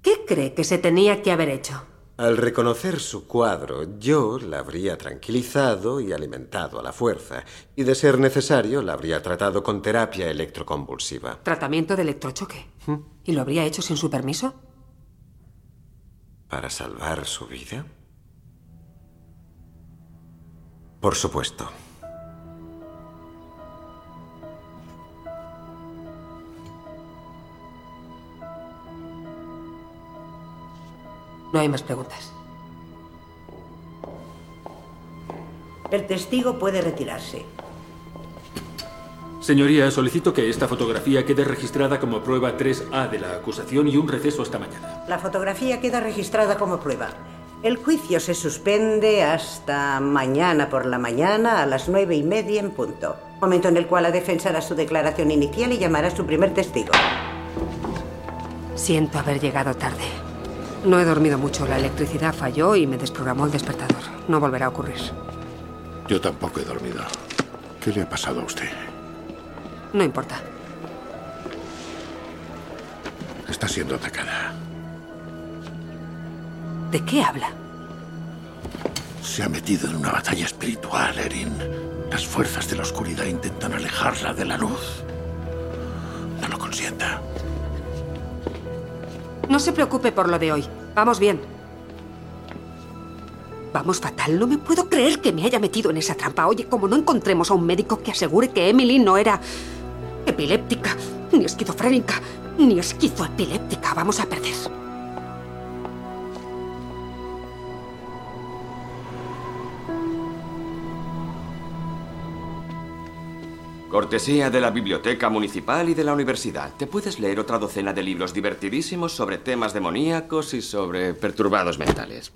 ¿qué cree que se tenía que haber hecho? Al reconocer su cuadro, yo la habría tranquilizado y alimentado a la fuerza, y de ser necesario la habría tratado con terapia electroconvulsiva. Tratamiento de electrochoque. ¿Mm? ¿Y lo habría hecho sin su permiso? ¿Para salvar su vida? Por supuesto. No hay más preguntas. El testigo puede retirarse. Señoría, solicito que esta fotografía quede registrada como prueba 3A de la acusación y un receso hasta mañana. La fotografía queda registrada como prueba. El juicio se suspende hasta mañana por la mañana a las nueve y media en punto. Momento en el cual la defensa hará su declaración inicial y llamará a su primer testigo. Siento haber llegado tarde. No he dormido mucho. La electricidad falló y me desprogramó el despertador. No volverá a ocurrir. Yo tampoco he dormido. ¿Qué le ha pasado a usted? No importa. Está siendo atacada. ¿De qué habla? Se ha metido en una batalla espiritual, Erin. Las fuerzas de la oscuridad intentan alejarla de la luz. No se preocupe por lo de hoy. Vamos bien. Vamos fatal. No me puedo creer que me haya metido en esa trampa. Oye, como no encontremos a un médico que asegure que Emily no era epiléptica, ni esquizofrénica, ni esquizoepiléptica, vamos a perder. Cortesía de la Biblioteca Municipal y de la Universidad. Te puedes leer otra docena de libros divertidísimos sobre temas demoníacos y sobre perturbados mentales.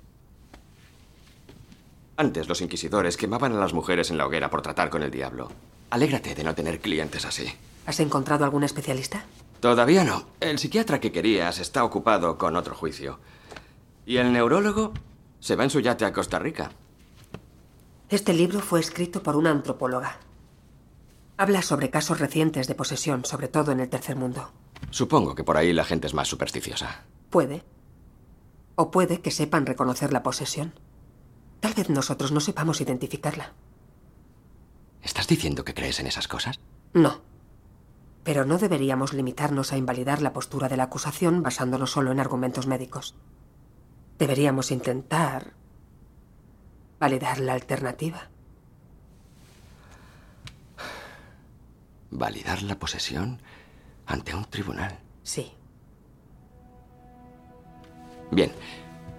Antes los inquisidores quemaban a las mujeres en la hoguera por tratar con el diablo. Alégrate de no tener clientes así. ¿Has encontrado algún especialista? Todavía no. El psiquiatra que querías está ocupado con otro juicio. Y el neurólogo se va en su yate a Costa Rica. Este libro fue escrito por una antropóloga. Habla sobre casos recientes de posesión, sobre todo en el tercer mundo. Supongo que por ahí la gente es más supersticiosa. Puede. O puede que sepan reconocer la posesión. Tal vez nosotros no sepamos identificarla. ¿Estás diciendo que crees en esas cosas? No. Pero no deberíamos limitarnos a invalidar la postura de la acusación basándonos solo en argumentos médicos. Deberíamos intentar validar la alternativa. ¿Validar la posesión ante un tribunal? Sí. Bien.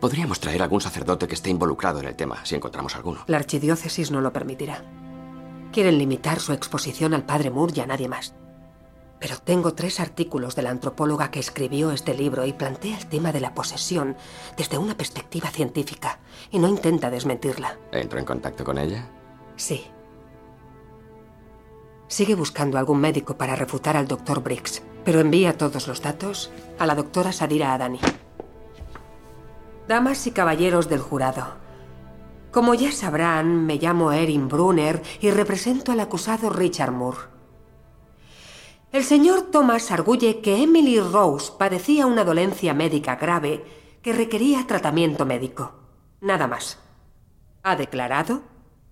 Podríamos traer algún sacerdote que esté involucrado en el tema, si encontramos alguno. La archidiócesis no lo permitirá. Quieren limitar su exposición al padre Moore y a nadie más. Pero tengo tres artículos de la antropóloga que escribió este libro y plantea el tema de la posesión desde una perspectiva científica y no intenta desmentirla. ¿Entro en contacto con ella? Sí. Sigue buscando algún médico para refutar al doctor Briggs, pero envía todos los datos a la doctora Sadira Adani. Damas y caballeros del jurado, como ya sabrán, me llamo Erin Brunner y represento al acusado Richard Moore. El señor Thomas arguye que Emily Rose padecía una dolencia médica grave que requería tratamiento médico. Nada más. Ha declarado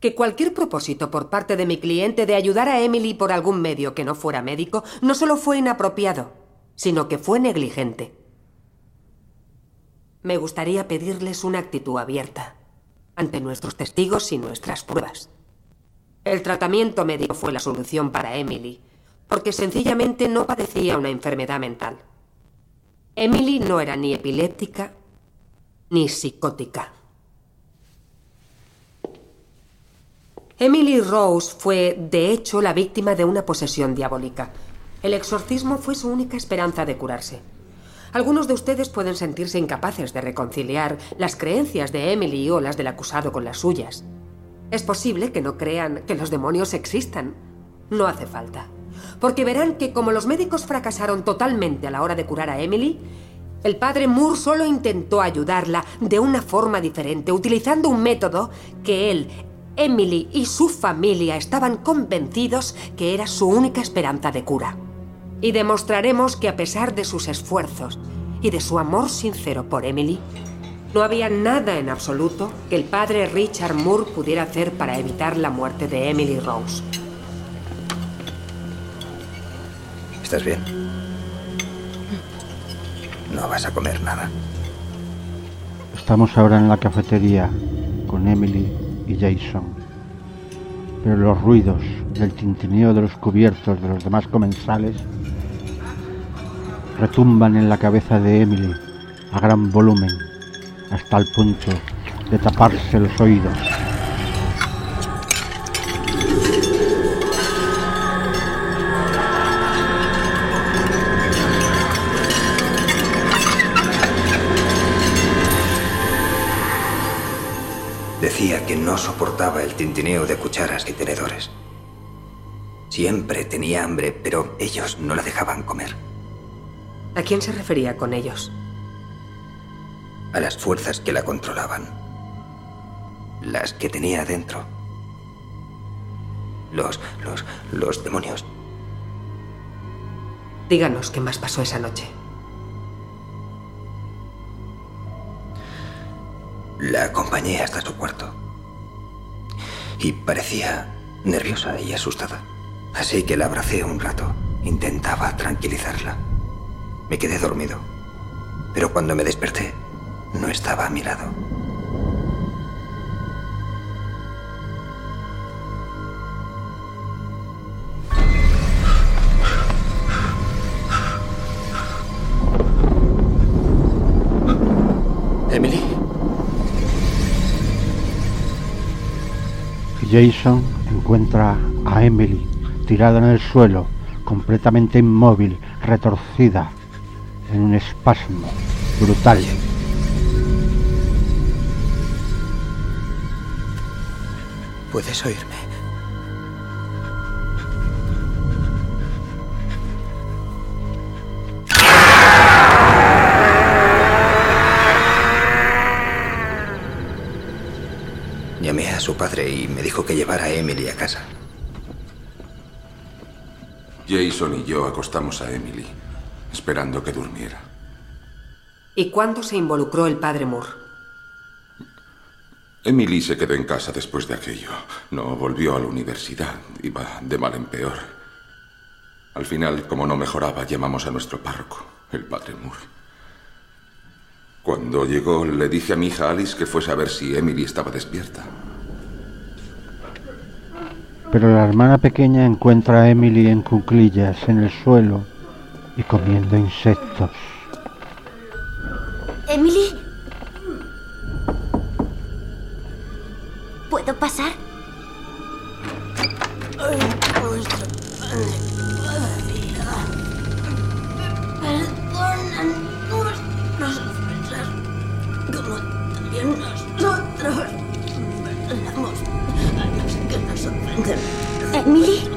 que cualquier propósito por parte de mi cliente de ayudar a Emily por algún medio que no fuera médico no solo fue inapropiado, sino que fue negligente. Me gustaría pedirles una actitud abierta ante nuestros testigos y nuestras pruebas. El tratamiento médico fue la solución para Emily, porque sencillamente no padecía una enfermedad mental. Emily no era ni epiléptica ni psicótica. Emily Rose fue, de hecho, la víctima de una posesión diabólica. El exorcismo fue su única esperanza de curarse. Algunos de ustedes pueden sentirse incapaces de reconciliar las creencias de Emily o las del acusado con las suyas. Es posible que no crean que los demonios existan. No hace falta. Porque verán que como los médicos fracasaron totalmente a la hora de curar a Emily, el padre Moore solo intentó ayudarla de una forma diferente, utilizando un método que él, Emily y su familia estaban convencidos que era su única esperanza de cura. Y demostraremos que a pesar de sus esfuerzos y de su amor sincero por Emily, no había nada en absoluto que el padre Richard Moore pudiera hacer para evitar la muerte de Emily Rose. ¿Estás bien? No vas a comer nada. Estamos ahora en la cafetería con Emily y Jason. Pero los ruidos del tintineo de los cubiertos de los demás comensales retumban en la cabeza de Emily a gran volumen hasta el punto de taparse los oídos. Decía que no soportaba el tintineo de cucharas y tenedores. Siempre tenía hambre, pero ellos no la dejaban comer. ¿A quién se refería con ellos? A las fuerzas que la controlaban. Las que tenía dentro. Los, los, los demonios. Díganos qué más pasó esa noche. La acompañé hasta su cuarto. Y parecía nerviosa y asustada. Así que la abracé un rato. Intentaba tranquilizarla. Me quedé dormido. Pero cuando me desperté, no estaba a mi lado. Jason encuentra a Emily tirada en el suelo, completamente inmóvil, retorcida, en un espasmo brutal. ¿Puedes oírme? Su padre y me dijo que llevara a Emily a casa. Jason y yo acostamos a Emily, esperando que durmiera. ¿Y cuándo se involucró el padre Moore? Emily se quedó en casa después de aquello. No volvió a la universidad. Iba de mal en peor. Al final, como no mejoraba, llamamos a nuestro párroco, el padre Moore. Cuando llegó, le dije a mi hija Alice que fuese a ver si Emily estaba despierta. Pero la hermana pequeña encuentra a Emily en cuclillas en el suelo y comiendo insectos. Emily. ¿Puedo pasar? Ofensas, como también nosotros perdonamos Emily.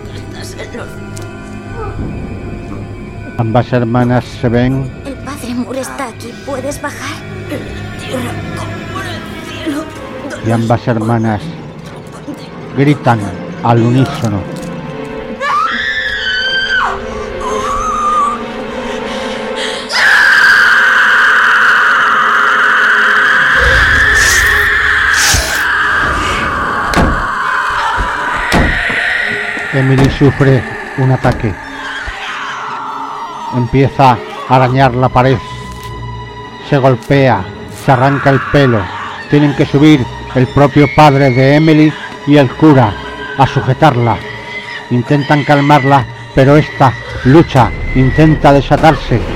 Ambas hermanas se ven El padre Moore está aquí. ¿Puedes bajar? y ambas hermanas gritan al unísono. Emily sufre un ataque. Empieza a arañar la pared. Se golpea, se arranca el pelo. Tienen que subir el propio padre de Emily y el cura a sujetarla. Intentan calmarla, pero esta lucha, intenta desatarse.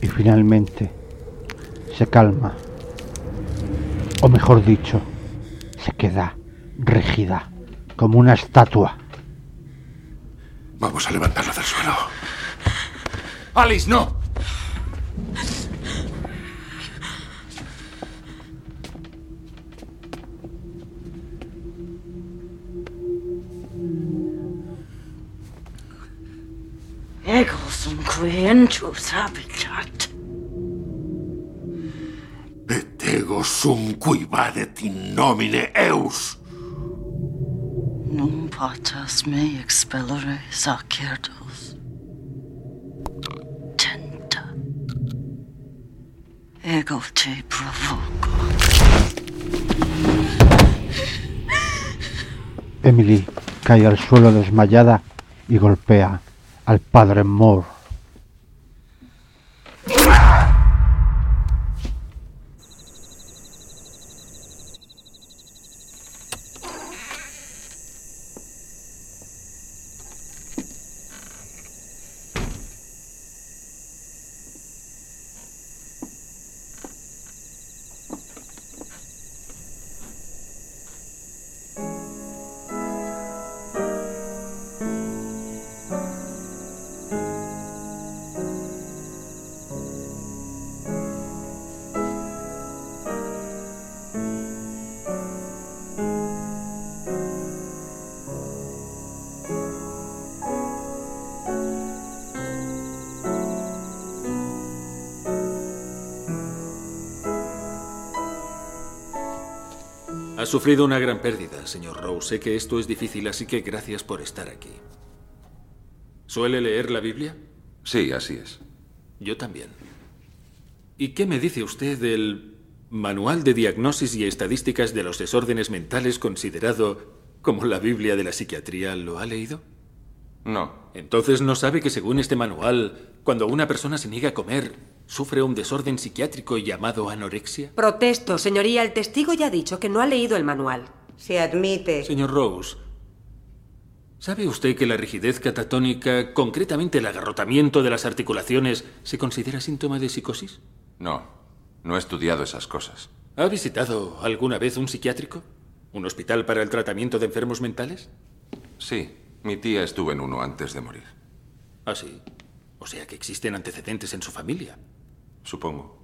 Y finalmente se calma. O mejor dicho, se queda rígida, como una estatua. Vamos a levantarla del suelo. Alice, no. Egos un quenchus habitat. Petego sum qui vadet in nomine eus. Num patas me expellere sacerdos. Tenta. Ego te provoco. Emily cae al suelo desmayada y golpea al padre Moore. Sufrido una gran pérdida, señor Rose. Sé que esto es difícil, así que gracias por estar aquí. ¿Suele leer la Biblia? Sí, así es. Yo también. ¿Y qué me dice usted del Manual de Diagnosis y Estadísticas de los Desórdenes Mentales considerado como la Biblia de la psiquiatría? ¿Lo ha leído? No. Entonces no sabe que según este manual, cuando una persona se niega a comer, sufre un desorden psiquiátrico llamado anorexia. Protesto, señoría. El testigo ya ha dicho que no ha leído el manual. Se admite. Señor Rose, ¿sabe usted que la rigidez catatónica, concretamente el agarrotamiento de las articulaciones, se considera síntoma de psicosis? No, no he estudiado esas cosas. ¿Ha visitado alguna vez un psiquiátrico? ¿Un hospital para el tratamiento de enfermos mentales? Sí, mi tía estuvo en uno antes de morir. Ah, sí. O sea que existen antecedentes en su familia. Supongo.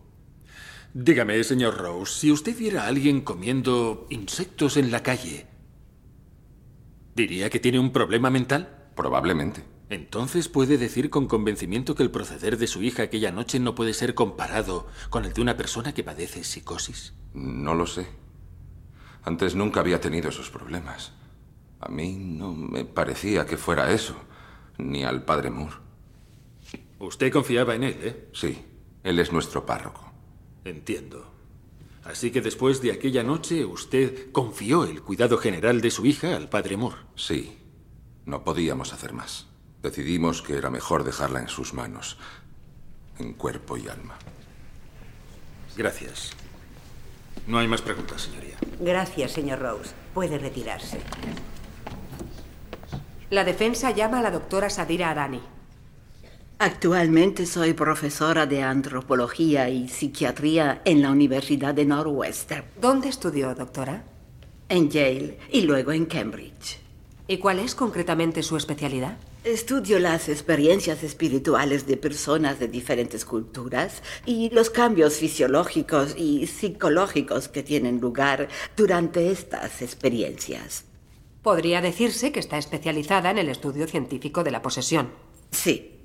Dígame, señor Rose, si usted viera a alguien comiendo insectos en la calle, ¿diría que tiene un problema mental? Probablemente. Entonces puede decir con convencimiento que el proceder de su hija aquella noche no puede ser comparado con el de una persona que padece psicosis. No lo sé. Antes nunca había tenido esos problemas. A mí no me parecía que fuera eso, ni al padre Moore. Usted confiaba en él, ¿eh? Sí, él es nuestro párroco. Entiendo. Así que después de aquella noche usted confió el cuidado general de su hija al padre Moore. Sí, no podíamos hacer más. Decidimos que era mejor dejarla en sus manos, en cuerpo y alma. Gracias. No hay más preguntas, señoría. Gracias, señor Rose. Puede retirarse. La defensa llama a la doctora Sadira Arani. Actualmente soy profesora de antropología y psiquiatría en la Universidad de Northwestern. ¿Dónde estudió, doctora? En Yale y luego en Cambridge. ¿Y cuál es concretamente su especialidad? Estudio las experiencias espirituales de personas de diferentes culturas y los cambios fisiológicos y psicológicos que tienen lugar durante estas experiencias. Podría decirse que está especializada en el estudio científico de la posesión. Sí.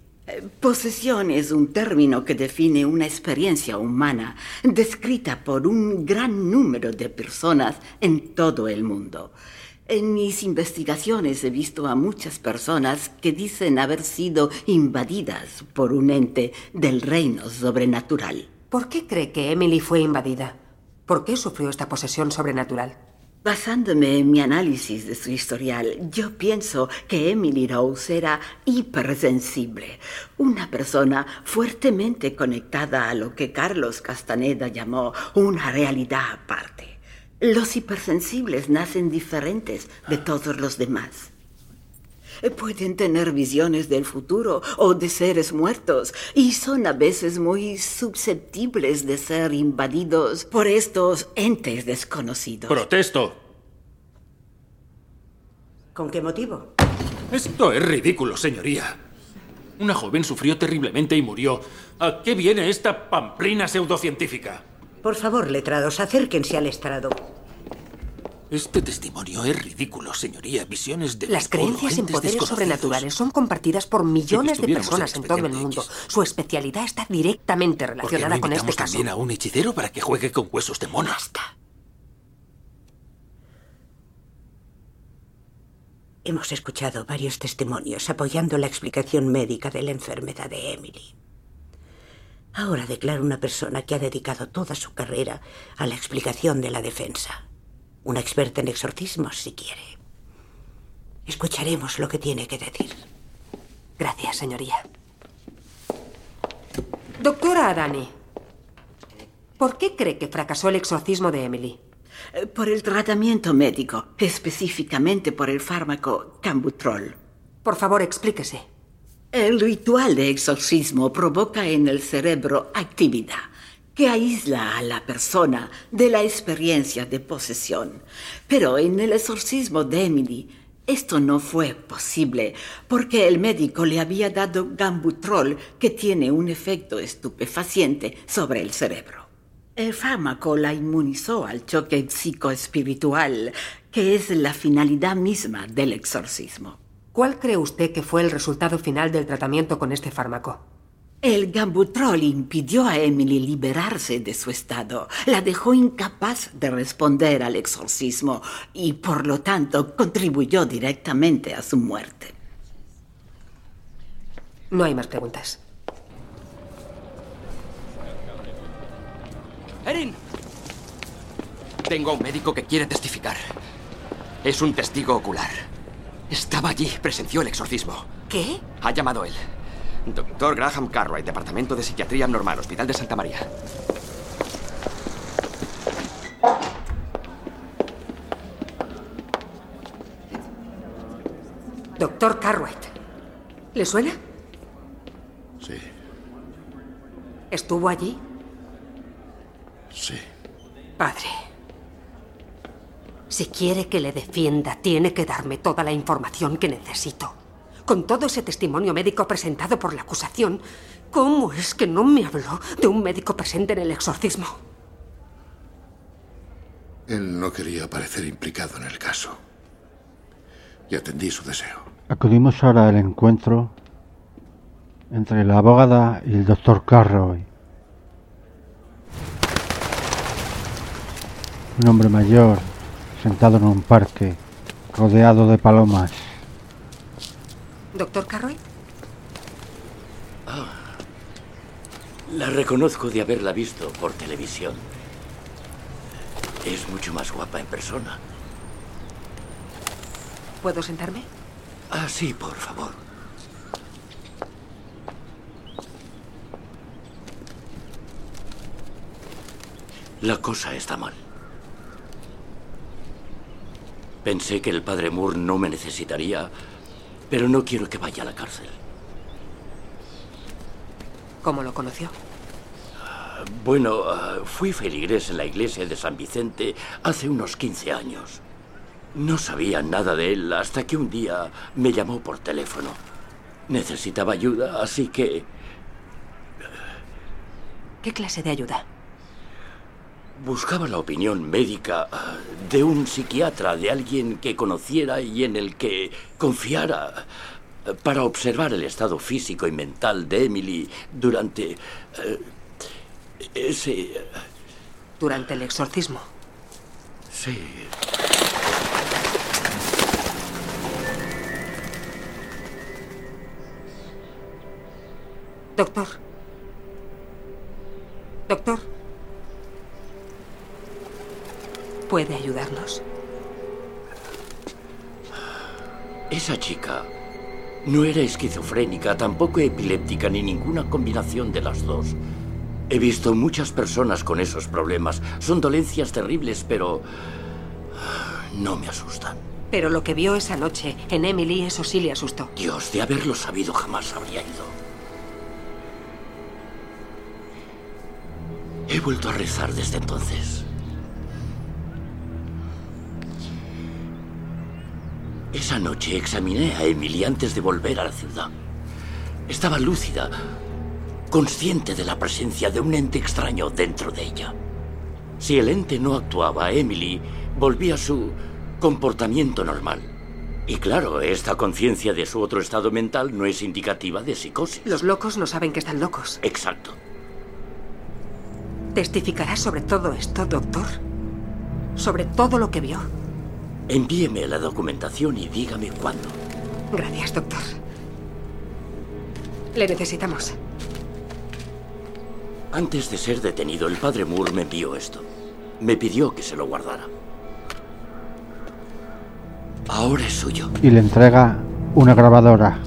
Posesión es un término que define una experiencia humana descrita por un gran número de personas en todo el mundo. En mis investigaciones he visto a muchas personas que dicen haber sido invadidas por un ente del reino sobrenatural. ¿Por qué cree que Emily fue invadida? ¿Por qué sufrió esta posesión sobrenatural? Basándome en mi análisis de su historial, yo pienso que Emily Rose era hipersensible, una persona fuertemente conectada a lo que Carlos Castaneda llamó una realidad aparte. Los hipersensibles nacen diferentes de todos los demás. Pueden tener visiones del futuro o de seres muertos y son a veces muy susceptibles de ser invadidos por estos entes desconocidos. ¡Protesto! ¿Con qué motivo? Esto es ridículo, señoría. Una joven sufrió terriblemente y murió. ¿A qué viene esta pamplina pseudocientífica? Por favor, letrados, acérquense al estrado. Este testimonio es ridículo, señoría. Visiones de Las creencias en poderes sobrenaturales son compartidas por millones de personas en todo el mundo. Su especialidad está directamente ¿Por qué no relacionada con este caso. también a un hechicero para que juegue con huesos de mono? Hemos escuchado varios testimonios apoyando la explicación médica de la enfermedad de Emily. Ahora declaro una persona que ha dedicado toda su carrera a la explicación de la defensa. Una experta en exorcismos, si quiere. Escucharemos lo que tiene que decir. Gracias, señoría. Doctora Adani, ¿por qué cree que fracasó el exorcismo de Emily? Eh, Por el tratamiento médico, específicamente por el fármaco Cambutrol. Por favor, explíquese. El ritual de exorcismo provoca en el cerebro actividad que aísla a la persona de la experiencia de posesión. Pero en el exorcismo de Emily, esto no fue posible porque el médico le había dado gambutrol que tiene un efecto estupefaciente sobre el cerebro. El fármaco la inmunizó al choque psicoespiritual, que es la finalidad misma del exorcismo. ¿Cuál cree usted que fue el resultado final del tratamiento con este fármaco? El gambutrol impidió a Emily liberarse de su estado, la dejó incapaz de responder al exorcismo y por lo tanto contribuyó directamente a su muerte. No hay más preguntas. Erin. Tengo a un médico que quiere testificar. Es un testigo ocular. Estaba allí, presenció el exorcismo. ¿Qué? Ha llamado él. Doctor Graham Cartwright, Departamento de Psiquiatría Normal, Hospital de Santa María. Doctor Cartwright. ¿Le suena? Sí, ¿Estuvo allí? sí. Padre. Si quiere que le defienda, tiene que darme toda la información que necesito. Con todo ese testimonio médico presentado por la acusación, ¿cómo es que no me habló de un médico presente en el exorcismo? Él no quería parecer implicado en el caso. Y atendí su deseo. Acudimos ahora al encuentro entre la abogada y el doctor Carroy. Un hombre mayor sentado en un parque rodeado de palomas. ¿Doctor Carroy? La reconozco de haberla visto por televisión. Es mucho más guapa en persona. ¿Puedo sentarme? Ah, sí, por favor. La cosa está mal. Pensé que el padre Moore no me necesitaría, pero no quiero que vaya a la cárcel. ¿Cómo lo conoció? Bueno, ah, fui feligrés en la iglesia de San Vicente hace unos 15 años. No sabía nada de él hasta que un día me llamó por teléfono. Necesitaba ayuda, así que ¿Qué clase de ayuda? Buscaba la opinión médica ah, de un psiquiatra, de alguien que conociera y en el que confiara ah, para observar el estado físico y mental de Emily durante eh, ese... Durante el exorcismo. Sí. Doctor. Doctor. ¿Puede ayudarnos? Esa chica no era esquizofrénica, tampoco epiléptica, ni ninguna combinación de las dos. He visto muchas personas con esos problemas. Son dolencias terribles, pero no me asustan. Pero lo que vio esa noche en Emily, eso sí le asustó. Dios, de haberlo sabido jamás habría ido. He vuelto a rezar desde entonces. Esa noche examiné a Emily antes de volver a la ciudad. Estaba lúcida, consciente de la presencia de un ente extraño dentro de ella. Si el ente no actuaba, Emily volvía a su comportamiento normal. Y claro, esta conciencia de su otro estado mental no es indicativa de psicosis. Los locos no saben que están locos. Exacto. ¿Testificará sobre todo esto, doctor? Sobre todo lo que vio. Envíeme la documentación y dígame cuándo. Gracias, doctor. Le necesitamos. Antes de ser detenido, el padre Moore me envió esto. Me pidió que se lo guardara. Ahora es suyo. Y le entrega una grabadora.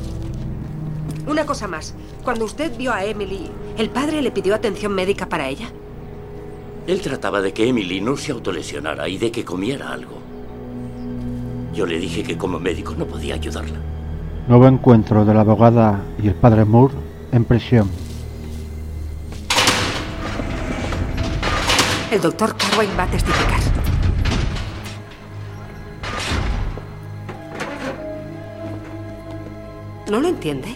Una cosa más. Cuando usted vio a Emily, ¿el padre le pidió atención médica para ella? Él trataba de que Emily no se autolesionara y de que comiera algo. Yo le dije que como médico no podía ayudarla. Nuevo encuentro de la abogada y el padre Moore en prisión. El doctor Carway va a testificar. ¿No lo entiende?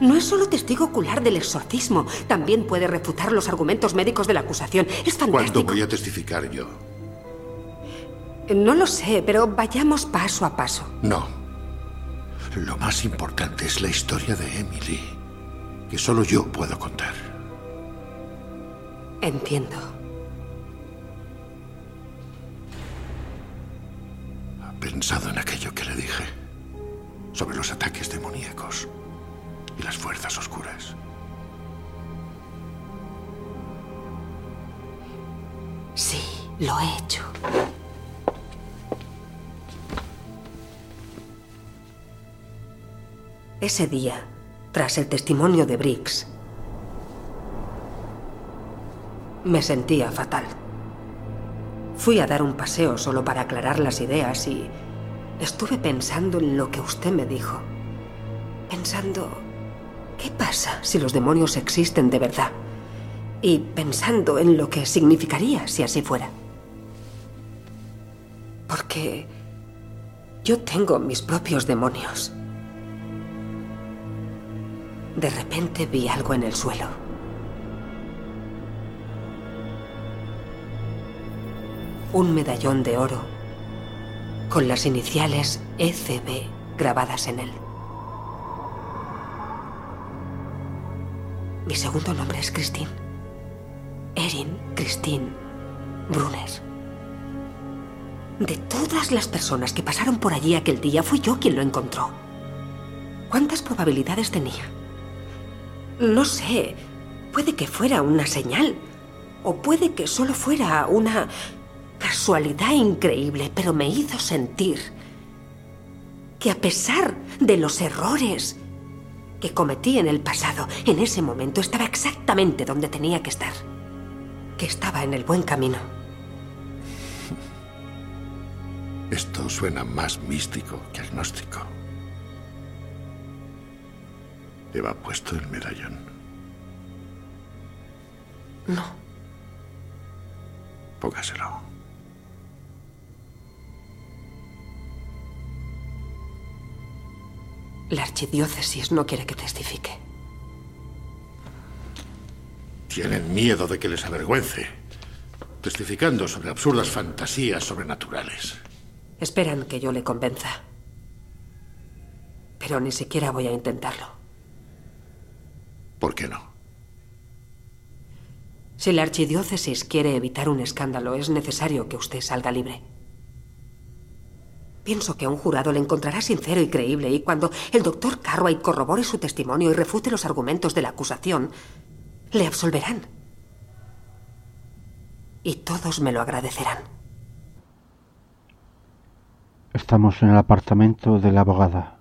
No es solo testigo ocular del exorcismo, también puede refutar los argumentos médicos de la acusación. Es ¿Cuándo fantástico. voy a testificar yo? No lo sé, pero vayamos paso a paso. No. Lo más importante es la historia de Emily. que solo yo puedo contar. Entiendo. ¿Ha pensado en aquello que le dije? Sobre los ataques demoníacos y las fuerzas oscuras. Sí, lo he hecho. Ese día, tras el testimonio de Briggs, me sentía fatal. Fui a dar un paseo solo para aclarar las ideas y estuve pensando en lo que usted me dijo. Pensando, ¿qué pasa si los demonios existen de verdad? Y pensando en lo que significaría si así fuera. Porque yo tengo mis propios demonios. De repente vi algo en el suelo. Un medallón de oro con las iniciales ECB grabadas en él. Mi segundo nombre es Christine. Erin Christine Brunner. De todas las personas que pasaron por allí aquel día, fui yo quien lo encontró. ¿Cuántas probabilidades tenía? No sé. Puede que fuera una señal. O puede que solo fuera una casualidad increíble, pero me hizo sentir que a pesar de los errores que cometí en el pasado, en ese momento estaba exactamente donde tenía que estar. Que estaba en el buen camino. Esto suena más místico que agnóstico. ¿Lleva puesto el medallón? No. Póngaselo. La archidiócesis no quiere que testifique. Tienen miedo de que les avergüence, testificando sobre absurdas fantasías sobrenaturales. Esperan que yo le convenza. Pero ni siquiera voy a intentarlo. ¿Por qué no? Si la archidiócesis quiere evitar un escándalo, es necesario que usted salga libre. Pienso que a un jurado le encontrará sincero y creíble y cuando el doctor Carway corrobore su testimonio y refute los argumentos de la acusación, le absolverán. Y todos me lo agradecerán. Estamos en el apartamento de la abogada.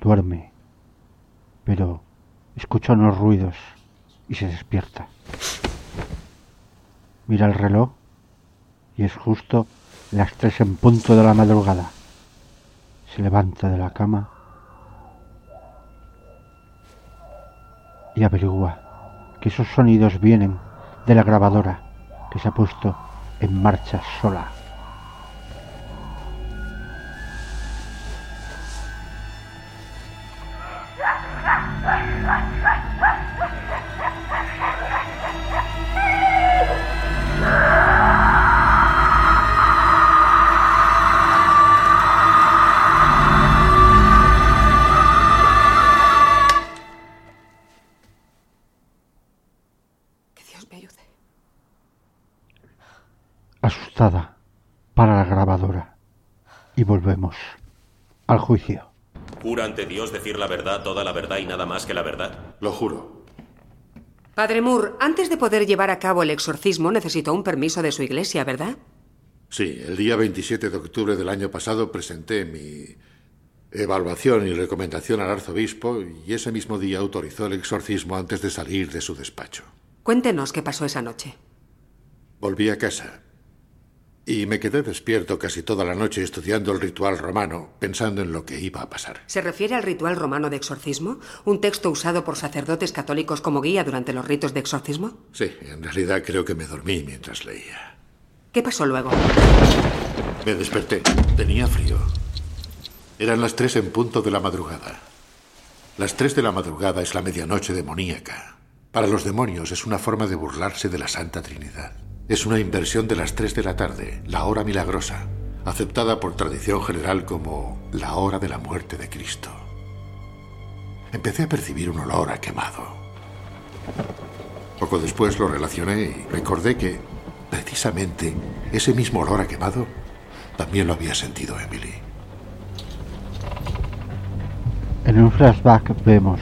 Duerme, pero escucha unos ruidos y se despierta. Mira el reloj y es justo las tres en punto de la madrugada. Se levanta de la cama y averigua que esos sonidos vienen de la grabadora que se ha puesto en marcha sola. Juicio. ¿Jura ante Dios decir la verdad, toda la verdad y nada más que la verdad? Lo juro. Padre Moore, antes de poder llevar a cabo el exorcismo necesitó un permiso de su iglesia, ¿verdad? Sí, el día 27 de octubre del año pasado presenté mi evaluación y recomendación al arzobispo y ese mismo día autorizó el exorcismo antes de salir de su despacho. Cuéntenos qué pasó esa noche. Volví a casa y me quedé despierto casi toda la noche estudiando el ritual romano, pensando en lo que iba a pasar. ¿Se refiere al ritual romano de exorcismo? ¿Un texto usado por sacerdotes católicos como guía durante los ritos de exorcismo? Sí, en realidad creo que me dormí mientras leía. ¿Qué pasó luego? Me desperté. Tenía frío. Eran las tres en punto de la madrugada. Las tres de la madrugada es la medianoche demoníaca. Para los demonios es una forma de burlarse de la Santa Trinidad. Es una inversión de las tres de la tarde, la hora milagrosa, aceptada por tradición general como la hora de la muerte de Cristo. empecé a percibir un olor a quemado. Poco después lo relacioné y recordé que precisamente ese mismo olor a quemado también lo había sentido Emily. En un flashback vemos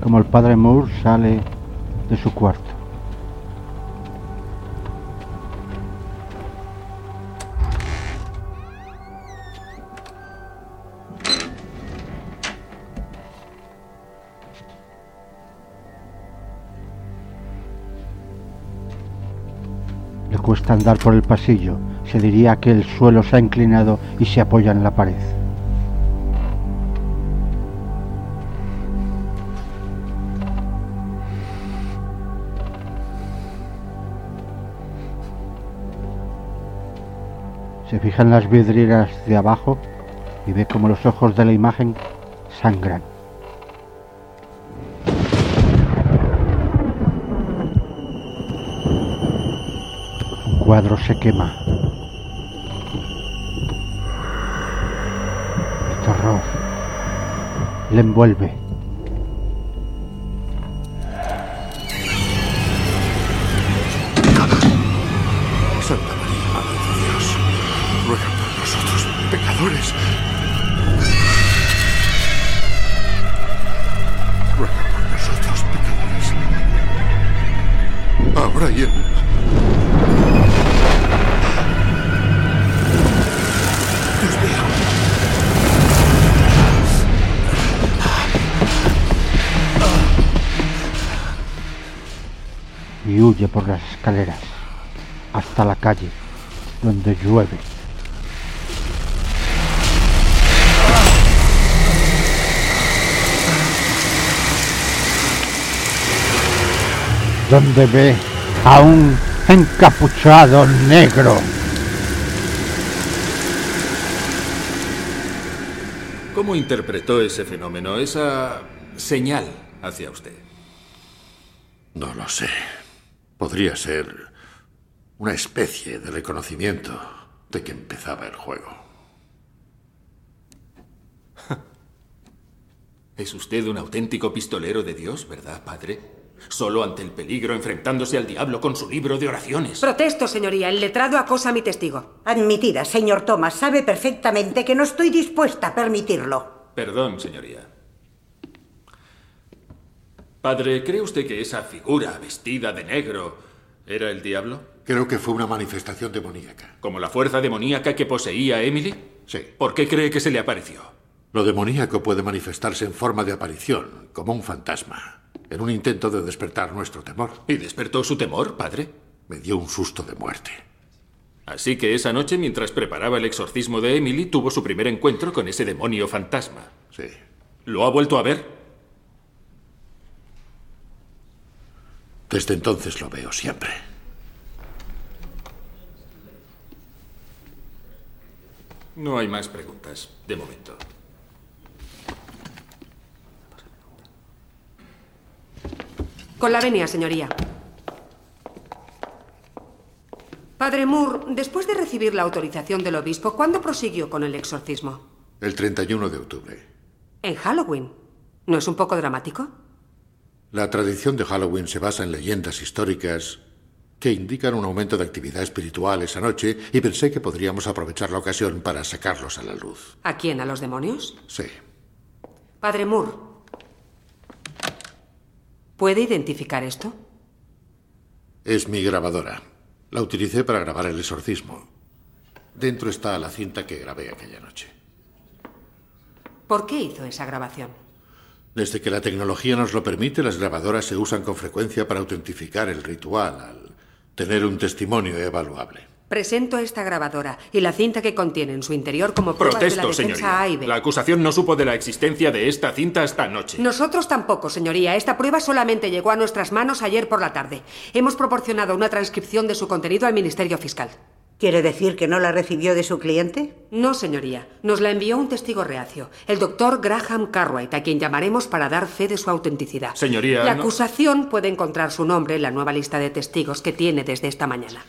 como el padre Moore sale de su cuarto. Cuesta andar por el pasillo. Se diría que el suelo se ha inclinado y se apoya en la pared. Se fija en las vidrieras de abajo y ve como los ojos de la imagen sangran. Cuadro se quema. El terror le envuelve. Santa María, Madre de Dios, ruega por nosotros, pecadores. Ruega por nosotros, pecadores. Ahora y en... y huye por las escaleras hasta la calle donde llueve. Donde ve a un encapuchado negro. ¿Cómo interpretó ese fenómeno, esa señal hacia usted? No lo sé. Podría ser una especie de reconocimiento de que empezaba el juego. Es usted un auténtico pistolero de Dios, ¿verdad, padre? Solo ante el peligro, enfrentándose al diablo con su libro de oraciones. Protesto, señoría. El letrado acosa a mi testigo. Admitida, señor Thomas. Sabe perfectamente que no estoy dispuesta a permitirlo. Perdón, señoría. Padre, ¿cree usted que esa figura vestida de negro era el diablo? Creo que fue una manifestación demoníaca. ¿Como la fuerza demoníaca que poseía Emily? Sí. ¿Por qué cree que se le apareció? Lo demoníaco puede manifestarse en forma de aparición, como un fantasma, en un intento de despertar nuestro temor. ¿Y despertó su temor, padre? Me dio un susto de muerte. Así que esa noche, mientras preparaba el exorcismo de Emily, tuvo su primer encuentro con ese demonio fantasma. Sí. ¿Lo ha vuelto a ver? Desde entonces lo veo siempre. No hay más preguntas, de momento. Con la venia, señoría. Padre Moore, después de recibir la autorización del obispo, ¿cuándo prosiguió con el exorcismo? El 31 de octubre. En Halloween. ¿No es un poco dramático? La tradición de Halloween se basa en leyendas históricas que indican un aumento de actividad espiritual esa noche y pensé que podríamos aprovechar la ocasión para sacarlos a la luz. ¿A quién? ¿A los demonios? Sí. Padre Moore. ¿Puede identificar esto? Es mi grabadora. La utilicé para grabar el exorcismo. Dentro está la cinta que grabé aquella noche. ¿Por qué hizo esa grabación? Desde que la tecnología nos lo permite, las grabadoras se usan con frecuencia para autentificar el ritual, al tener un testimonio evaluable. Presento esta grabadora y la cinta que contiene en su interior como pruebas de la Protesto, defensa señoría. A y B. La acusación no supo de la existencia de esta cinta hasta anoche. Nosotros tampoco, señoría. Esta prueba solamente llegó a nuestras manos ayer por la tarde. Hemos proporcionado una transcripción de su contenido al Ministerio Fiscal. ¿Quiere decir que no la recibió de su cliente? No, señoría. Nos la envió un testigo reacio, el doctor Graham Cartwright, a quien llamaremos para dar fe de su autenticidad. Señoría, La no- acusación puede encontrar su nombre en la nueva lista de testigos que tiene desde esta mañana.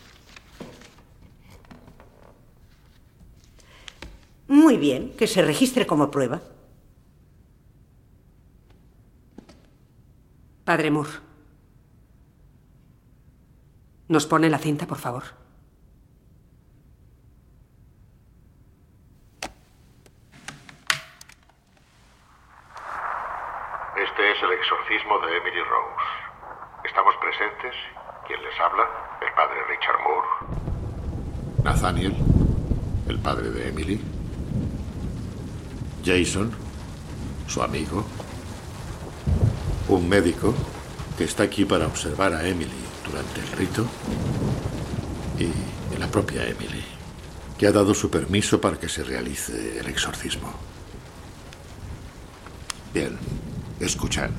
Muy bien, que se registre como prueba. Padre Moore. ¿Nos pone la cinta, por favor? Este es el de Emily Rose. Estamos presentes. ¿Quién les habla? El padre Richard Moore. Nathaniel, el padre de Emily. Jason, su amigo. Un médico que está aquí para observar a Emily durante el rito. Y la propia Emily, que ha dado su permiso para que se realice el exorcismo. Bien, escuchad.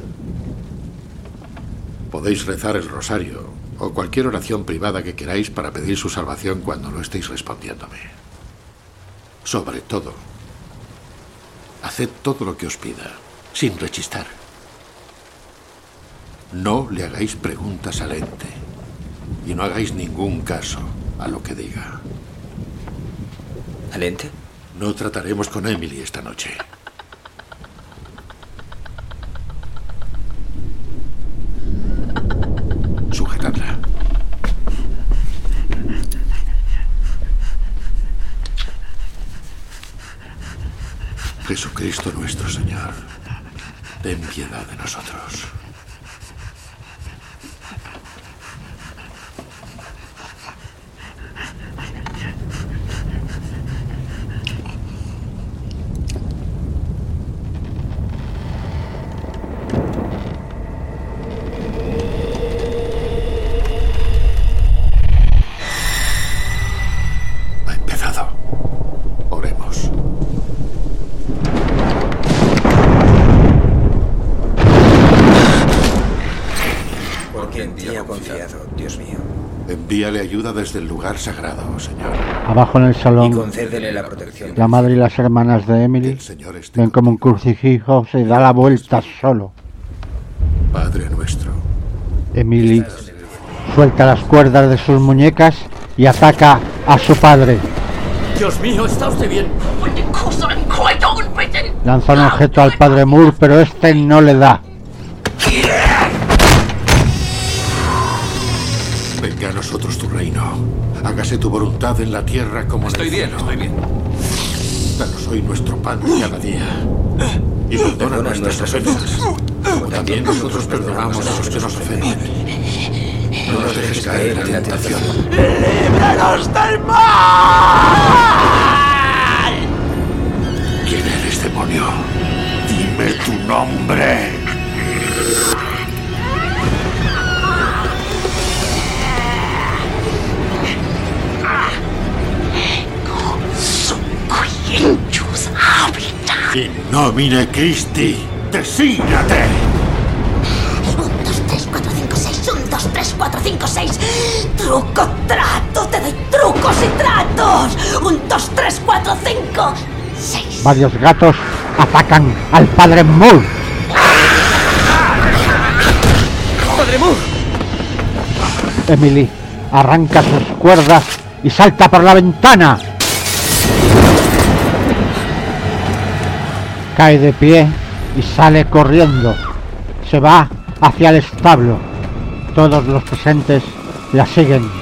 Podéis rezar el rosario o cualquier oración privada que queráis para pedir su salvación cuando no estéis respondiéndome. Sobre todo, haced todo lo que os pida, sin rechistar. No le hagáis preguntas al ente y no hagáis ningún caso a lo que diga. ¿Al ente? No trataremos con Emily esta noche. Jesucristo nuestro Señor, ten piedad de nosotros. Ha empezado. Oremos. Porque en ti ha confiado, Dios mío. Envíale ayuda desde el lugar sagrado, Señor. Abajo en el Y salón, concédele la protección. la madre y las hermanas de Emily ven como un crucifijo se da la vuelta solo. Padre nuestro. Emily suelta las cuerdas de sus muñecas y ataca a su padre. Dios mío, ¿está usted bien? Lanza un objeto al padre Moore, pero este no le da. Venga a nosotros reino. Hágase tu voluntad en la tierra como en el Estoy bien, cielo. estoy bien. Danos hoy nuestro pan de cada día. Y perdona Perdona nuestras nuestras ofensas, como también nosotros perdonamos a los que nos ofenden. No nos dejes caer en la tentación. ¡Líbranos del mal! ¿Quién eres, demonio? Dime tu nombre. In nomine Christi, desígnate. 1, 2, 3, 4, 5, 6. 1, 2, 3, 4, 5, 6. Truco, trato. Te doy trucos y tratos. 1, 2, 3, 4, 5, 6. Varios gatos atacan al padre Moore. ¡Padre Moore! Emily arranca sus cuerdas y salta por la ventana. Cae de pie y sale corriendo. Se va hacia el establo. Todos los presentes la siguen.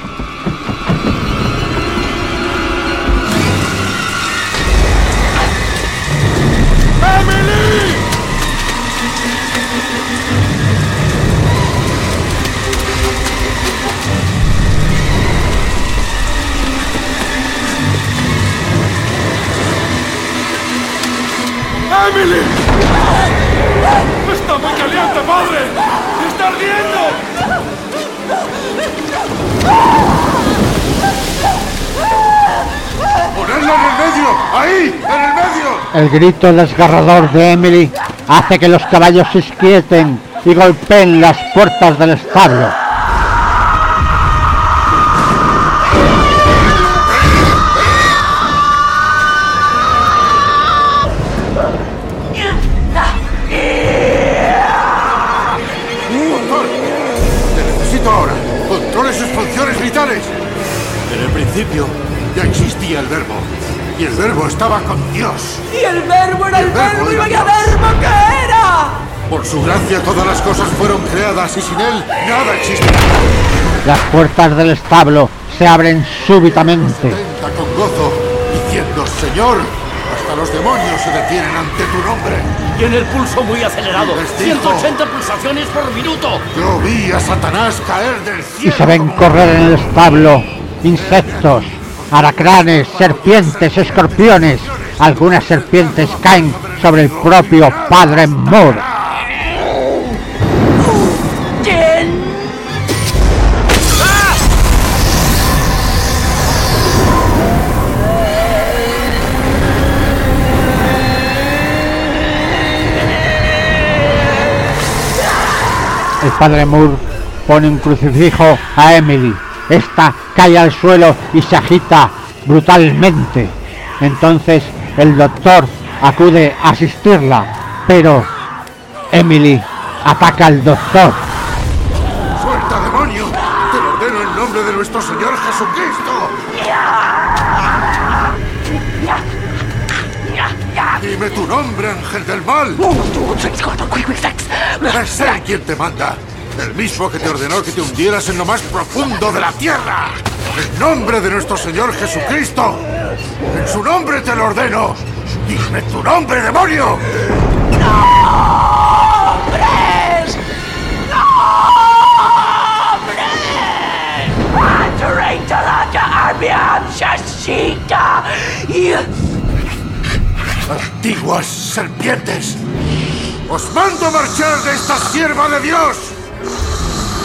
El grito desgarrador de Emily hace que los caballos se inquieten y golpeen las puertas del establo. ¡Te necesito ahora! ¡Controle sus funciones vitales! En el principio ya existía el verbo. Y el verbo estaba con Dios. ¡Y el verbo era el verbo verbo! ¡Y vaya verbo que era! Por su gracia todas las cosas fueron creadas y sin él nada existirá. Las puertas del establo se abren súbitamente. Está con gozo, diciendo, Señor, hasta los demonios se detienen ante tu nombre. Tiene el pulso muy acelerado. Les dijo, 180 pulsaciones por minuto. Yo vi a Satanás caer del Y cielo. se ven correr en el establo insectos, aracranes, serpientes, escorpiones. Algunas serpientes caen sobre el propio Padre Moore. El Padre Moore pone un crucifijo a Emily. Esta cae al suelo y se agita brutalmente. Entonces el doctor acude a asistirla, pero Emily ataca al doctor. ¡Suelta, demonio! Te lo ordeno en nombre de nuestro Señor Jesucristo. Dime tu nombre, ángel del mal. Es él quien te manda. El mismo que te ordenó que te hundieras en lo más profundo de la tierra. En nombre de nuestro Señor Jesucristo. En su nombre te lo ordeno. Dime tu nombre, demonio. ¡Hombres! Antiguas serpientes. Os mando a marchar de esta sierva de Dios.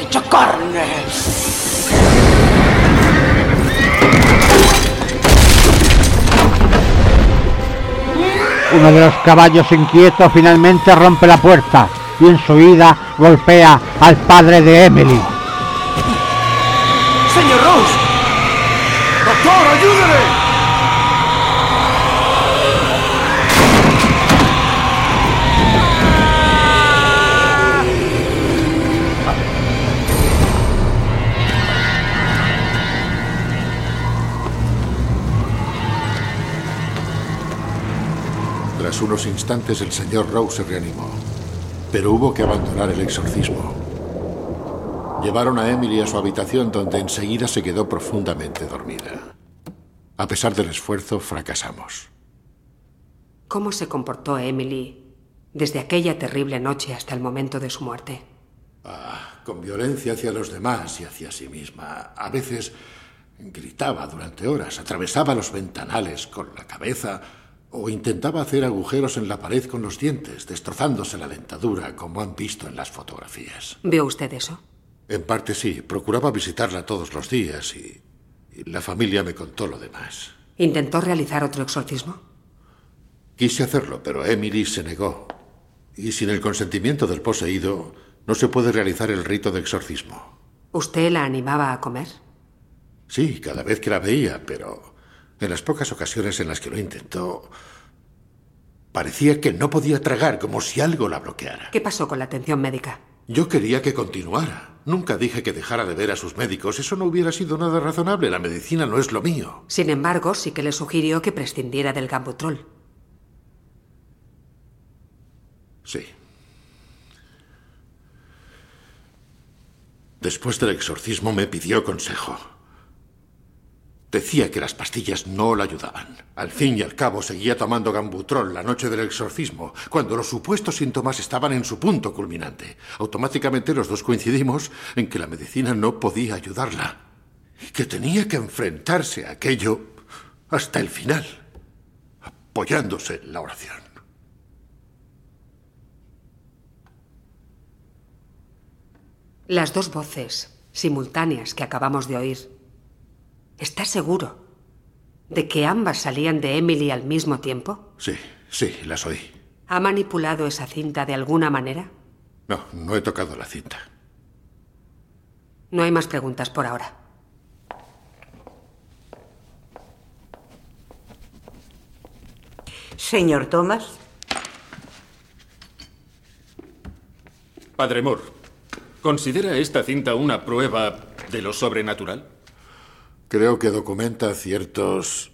hecho carne. Uno de los caballos inquietos finalmente rompe la puerta y en su ida golpea al padre de Emily. Tras unos instantes el señor Rose se reanimó, pero hubo que abandonar el exorcismo. Llevaron a Emily a su habitación donde enseguida se quedó profundamente dormida. A pesar del esfuerzo, fracasamos. ¿Cómo se comportó Emily desde aquella terrible noche hasta el momento de su muerte? Con violencia hacia los demás y hacia sí misma. A veces gritaba durante horas, atravesaba los ventanales con la cabeza o intentaba hacer agujeros en la pared con los dientes, destrozándose la dentadura, como han visto en las fotografías. ¿Vio usted eso? En parte sí, procuraba visitarla todos los días y, y la familia me contó lo demás. ¿Intentó realizar otro exorcismo? Quise hacerlo, pero Emily se negó. Y sin el consentimiento del poseído, no se puede realizar el rito de exorcismo. ¿Usted la animaba a comer? Sí, cada vez que la veía, pero en las pocas ocasiones en las que lo intentó, parecía que no podía tragar, como si algo la bloqueara. ¿Qué pasó con la atención médica? Yo quería que continuara. Nunca dije que dejara de ver a sus médicos. Eso no hubiera sido nada razonable. La medicina no es lo mío. Sin embargo, sí que le sugirió que prescindiera del gambutrol. Sí. Después del exorcismo me pidió consejo. Decía que las pastillas no la ayudaban. Al fin y al cabo seguía tomando gambutrol la noche del exorcismo, cuando los supuestos síntomas estaban en su punto culminante. Automáticamente los dos coincidimos en que la medicina no podía ayudarla. Y que tenía que enfrentarse a aquello hasta el final, apoyándose en la oración. Las dos voces simultáneas que acabamos de oír. ¿Está seguro de que ambas salían de Emily al mismo tiempo? Sí, sí, las oí. ¿Ha manipulado esa cinta de alguna manera? No, no he tocado la cinta. No hay más preguntas por ahora. Señor Thomas. Padre Moore, ¿considera esta cinta una prueba de lo sobrenatural? Creo que documenta ciertos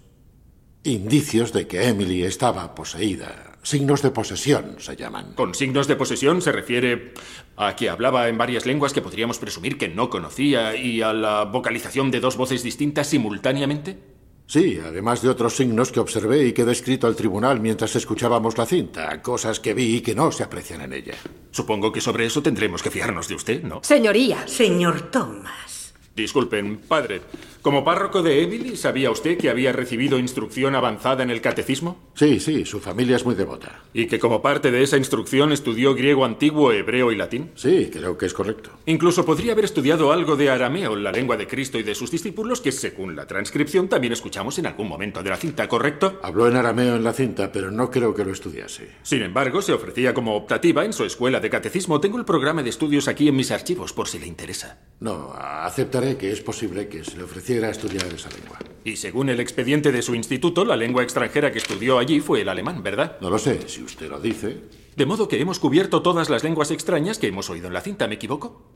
indicios de que Emily estaba poseída. Signos de posesión se llaman. Con signos de posesión se refiere a que hablaba en varias lenguas que podríamos presumir que no conocía y a la vocalización de dos voces distintas simultáneamente. Sí, además de otros signos que observé y que he descrito al tribunal mientras escuchábamos la cinta, cosas que vi y que no se aprecian en ella. Supongo que sobre eso tendremos que fiarnos de usted, ¿no? Señoría. Señor Thomas. Disculpen, padre. Como párroco de Emily, ¿sabía usted que había recibido instrucción avanzada en el catecismo? Sí, sí, su familia es muy devota. ¿Y que como parte de esa instrucción estudió griego antiguo, hebreo y latín? Sí, creo que es correcto. Incluso podría haber estudiado algo de arameo, la lengua de Cristo y de sus discípulos, que según la transcripción también escuchamos en algún momento de la cinta, ¿correcto? Habló en arameo en la cinta, pero no creo que lo estudiase. Sin embargo, se ofrecía como optativa en su escuela de catecismo. Tengo el programa de estudios aquí en mis archivos, por si le interesa. No, aceptaré que es posible que se le ofreciera estudiar esa lengua. Y según el expediente de su instituto, la lengua extranjera que estudió allí fue el alemán, ¿verdad? No lo sé, si usted lo dice. De modo que hemos cubierto todas las lenguas extrañas que hemos oído en la cinta, ¿me equivoco?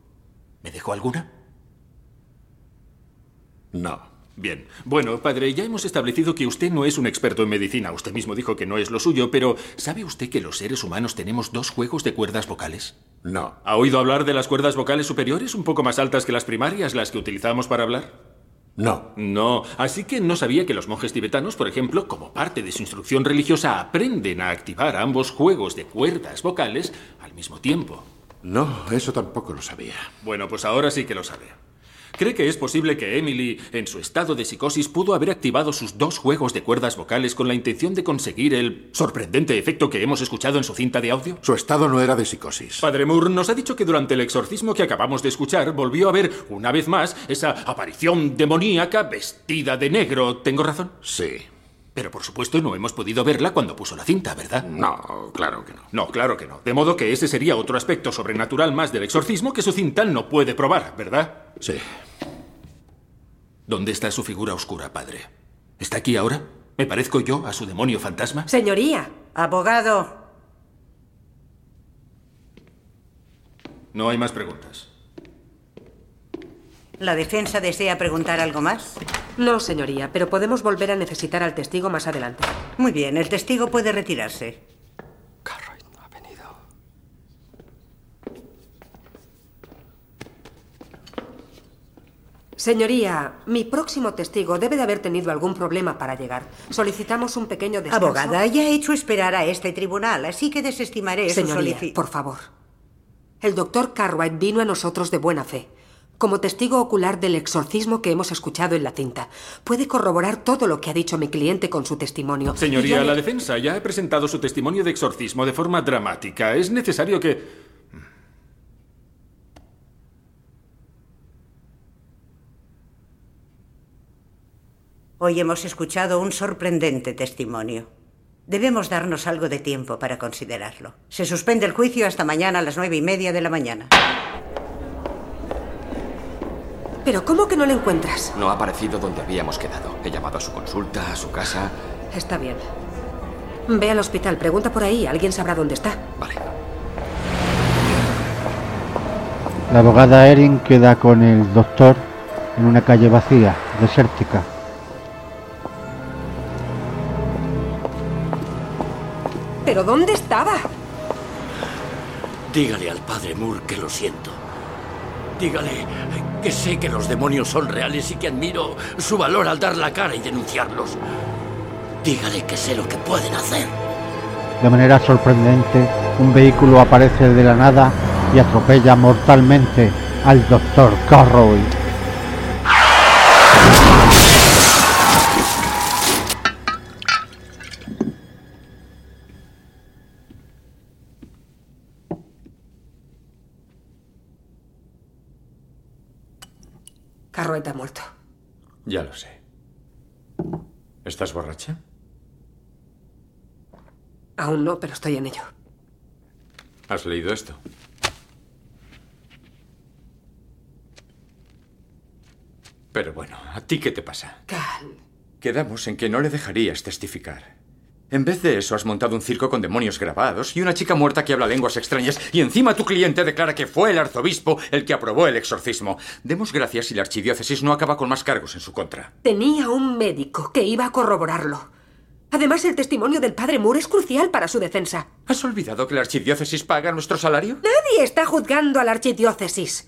¿Me dejó alguna? No. Bien. Bueno, padre, ya hemos establecido que usted no es un experto en medicina. Usted mismo dijo que no es lo suyo, pero ¿sabe usted que los seres humanos tenemos dos juegos de cuerdas vocales? No. ¿Ha oído hablar de las cuerdas vocales superiores un poco más altas que las primarias, las que utilizamos para hablar? No. No. Así que no sabía que los monjes tibetanos, por ejemplo, como parte de su instrucción religiosa, aprenden a activar ambos juegos de cuerdas vocales al mismo tiempo. No, eso tampoco lo sabía. Bueno, pues ahora sí que lo sabe. ¿Cree que es posible que Emily, en su estado de psicosis, pudo haber activado sus dos juegos de cuerdas vocales con la intención de conseguir el sorprendente efecto que hemos escuchado en su cinta de audio? Su estado no era de psicosis. Padre Moore nos ha dicho que durante el exorcismo que acabamos de escuchar volvió a ver, una vez más, esa aparición demoníaca vestida de negro. ¿Tengo razón? Sí. Pero por supuesto no hemos podido verla cuando puso la cinta, ¿verdad? No, claro que no. No, claro que no. De modo que ese sería otro aspecto sobrenatural más del exorcismo que su cinta no puede probar, ¿verdad? Sí. ¿Dónde está su figura oscura, padre? ¿Está aquí ahora? ¿Me parezco yo a su demonio fantasma? Señoría. Abogado. No hay más preguntas. ¿La defensa desea preguntar algo más? No, señoría, pero podemos volver a necesitar al testigo más adelante. Muy bien, el testigo puede retirarse. Señoría, mi próximo testigo debe de haber tenido algún problema para llegar. Solicitamos un pequeño descanso. Abogada, ya he hecho esperar a este tribunal, así que desestimaré su Señoría, solicitud. por favor. El doctor Cartwright vino a nosotros de buena fe. Como testigo ocular del exorcismo que hemos escuchado en la cinta, puede corroborar todo lo que ha dicho mi cliente con su testimonio. Señoría, le- la defensa ya ha presentado su testimonio de exorcismo de forma dramática. Es necesario que... Hoy hemos escuchado un sorprendente testimonio. Debemos darnos algo de tiempo para considerarlo. Se suspende el juicio hasta mañana a las nueve y media de la mañana. ¿Pero cómo que no le encuentras? No ha aparecido donde habíamos quedado. He llamado a su consulta, a su casa. Está bien. Ve al hospital, pregunta por ahí, alguien sabrá dónde está. La abogada Erin queda con el doctor en una calle vacía, desértica. ¿Pero dónde estaba? Dígale al padre Moore que lo siento. Dígale que sé que los demonios son reales y que admiro su valor al dar la cara y denunciarlos. Dígale que sé lo que pueden hacer. De manera sorprendente, un vehículo aparece de la nada y atropella mortalmente al doctor Carroy. Carrueta muerto. Ya lo sé. ¿Estás borracha? Aún no, pero estoy en ello. ¿Has leído esto? Pero bueno, ¿a ti qué te pasa? Cal. Quedamos en que no le dejarías testificar. En vez de eso, has montado un circo con demonios grabados y una chica muerta que habla lenguas extrañas y encima tu cliente declara que fue el arzobispo el que aprobó el exorcismo. Demos gracias si la archidiócesis no acaba con más cargos en su contra. Tenía un médico que iba a corroborarlo. Además, el testimonio del padre Moore es crucial para su defensa. ¿Has olvidado que la archidiócesis paga nuestro salario? Nadie está juzgando a la archidiócesis.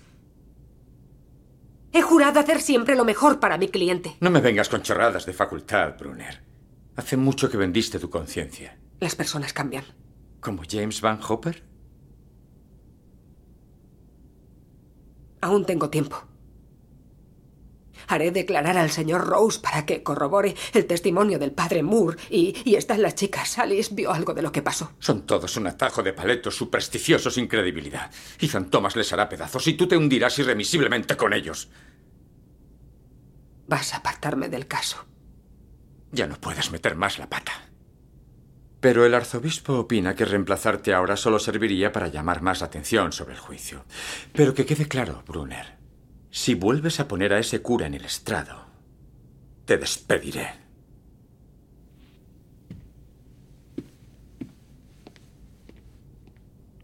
He jurado hacer siempre lo mejor para mi cliente. No me vengas con chorradas de facultad, Brunner. Hace mucho que vendiste tu conciencia. Las personas cambian. ¿Como James Van Hopper? Aún tengo tiempo. Haré declarar al señor Rose para que corrobore el testimonio del padre Moore y, y esta la chica. Alice vio algo de lo que pasó. Son todos un atajo de paletos supersticiosos sin credibilidad. Ethan Thomas les hará pedazos y tú te hundirás irremisiblemente con ellos. Vas a apartarme del caso. Ya no puedes meter más la pata. Pero el arzobispo opina que reemplazarte ahora solo serviría para llamar más atención sobre el juicio. Pero que quede claro, Brunner. Si vuelves a poner a ese cura en el estrado, te despediré.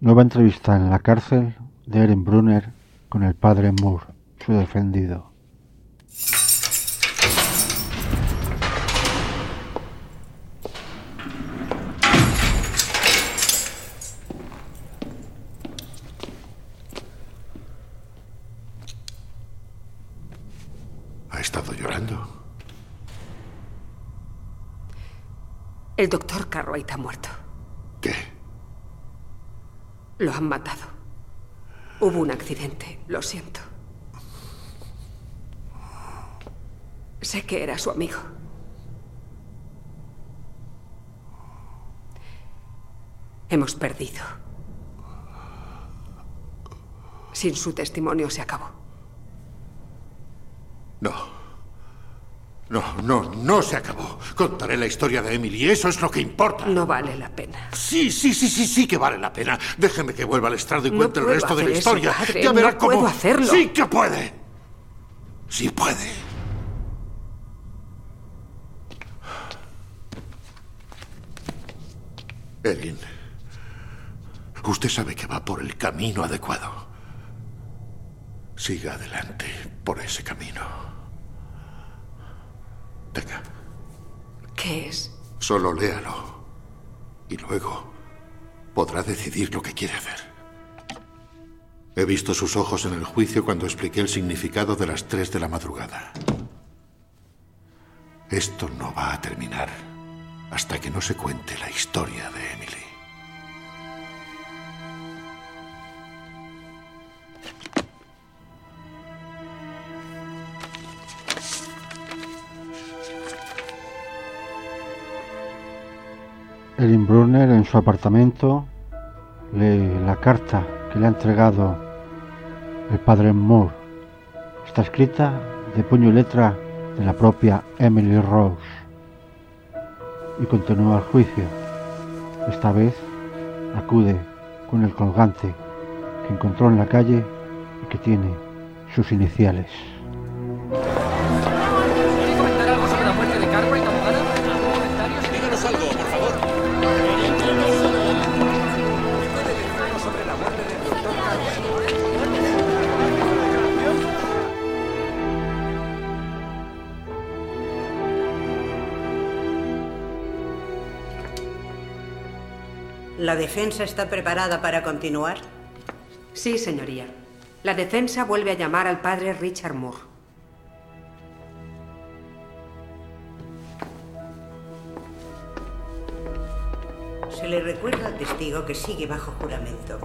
Nueva entrevista en la cárcel de Eren Brunner con el padre Moore, su defendido. Cartwright ha muerto. ¿Qué? Lo han matado. Hubo un accidente, lo siento. Sé que era su amigo. Hemos perdido. Sin su testimonio se acabó. No. No, no, no se acabó. Contaré la historia de Emily. Eso es lo que importa. No vale la pena. Sí, sí, sí, sí, sí que vale la pena. Déjeme que vuelva al estrado y No cuente el resto de la eso, historia. padre. ya verá No cómo. puedo hacerlo. Sí que puede. Sí puede. Erin, usted sabe que va por el camino adecuado. Siga adelante por ese camino. Tenga, ¿Qué es? solo léalo. Y luego podrá decidir lo que quiere hacer. He visto sus ojos en el juicio cuando expliqué el significado de las tres de la madrugada. Esto no va a terminar hasta que no se cuente la historia de Emily. Erin Brunner en su apartamento lee la carta que le ha entregado el padre Moore. Está escrita de puño y letra de la propia Emily Rose. Y continúa el juicio. Esta vez acude con el colgante que encontró en la calle y que tiene sus iniciales. Defensa está preparada para continuar? Sí, señoría. La defensa vuelve a llamar al padre Richard Moore. Se le recuerda al testigo que sigue bajo juramento.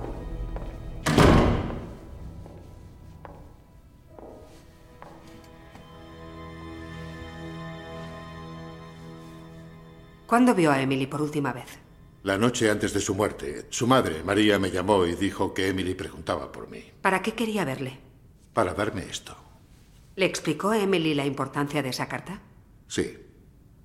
¿Cuándo vio a Emily por última vez? La noche antes de su muerte, su madre, María, me llamó y dijo que Emily preguntaba por mí. ¿Para qué quería verle? Para darme esto. ¿Le explicó a Emily la importancia de esa carta? Sí.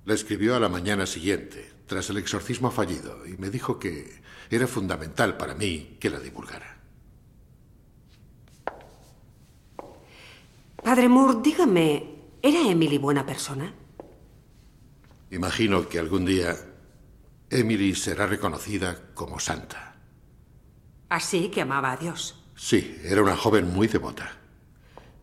La escribió a la mañana siguiente, tras el exorcismo fallido, y me dijo que era fundamental para mí que la divulgara. Padre Moore, dígame, ¿Era Emily buena persona? Imagino que algún día Emily será reconocida como santa. Así que amaba a Dios. Sí, era una joven muy devota.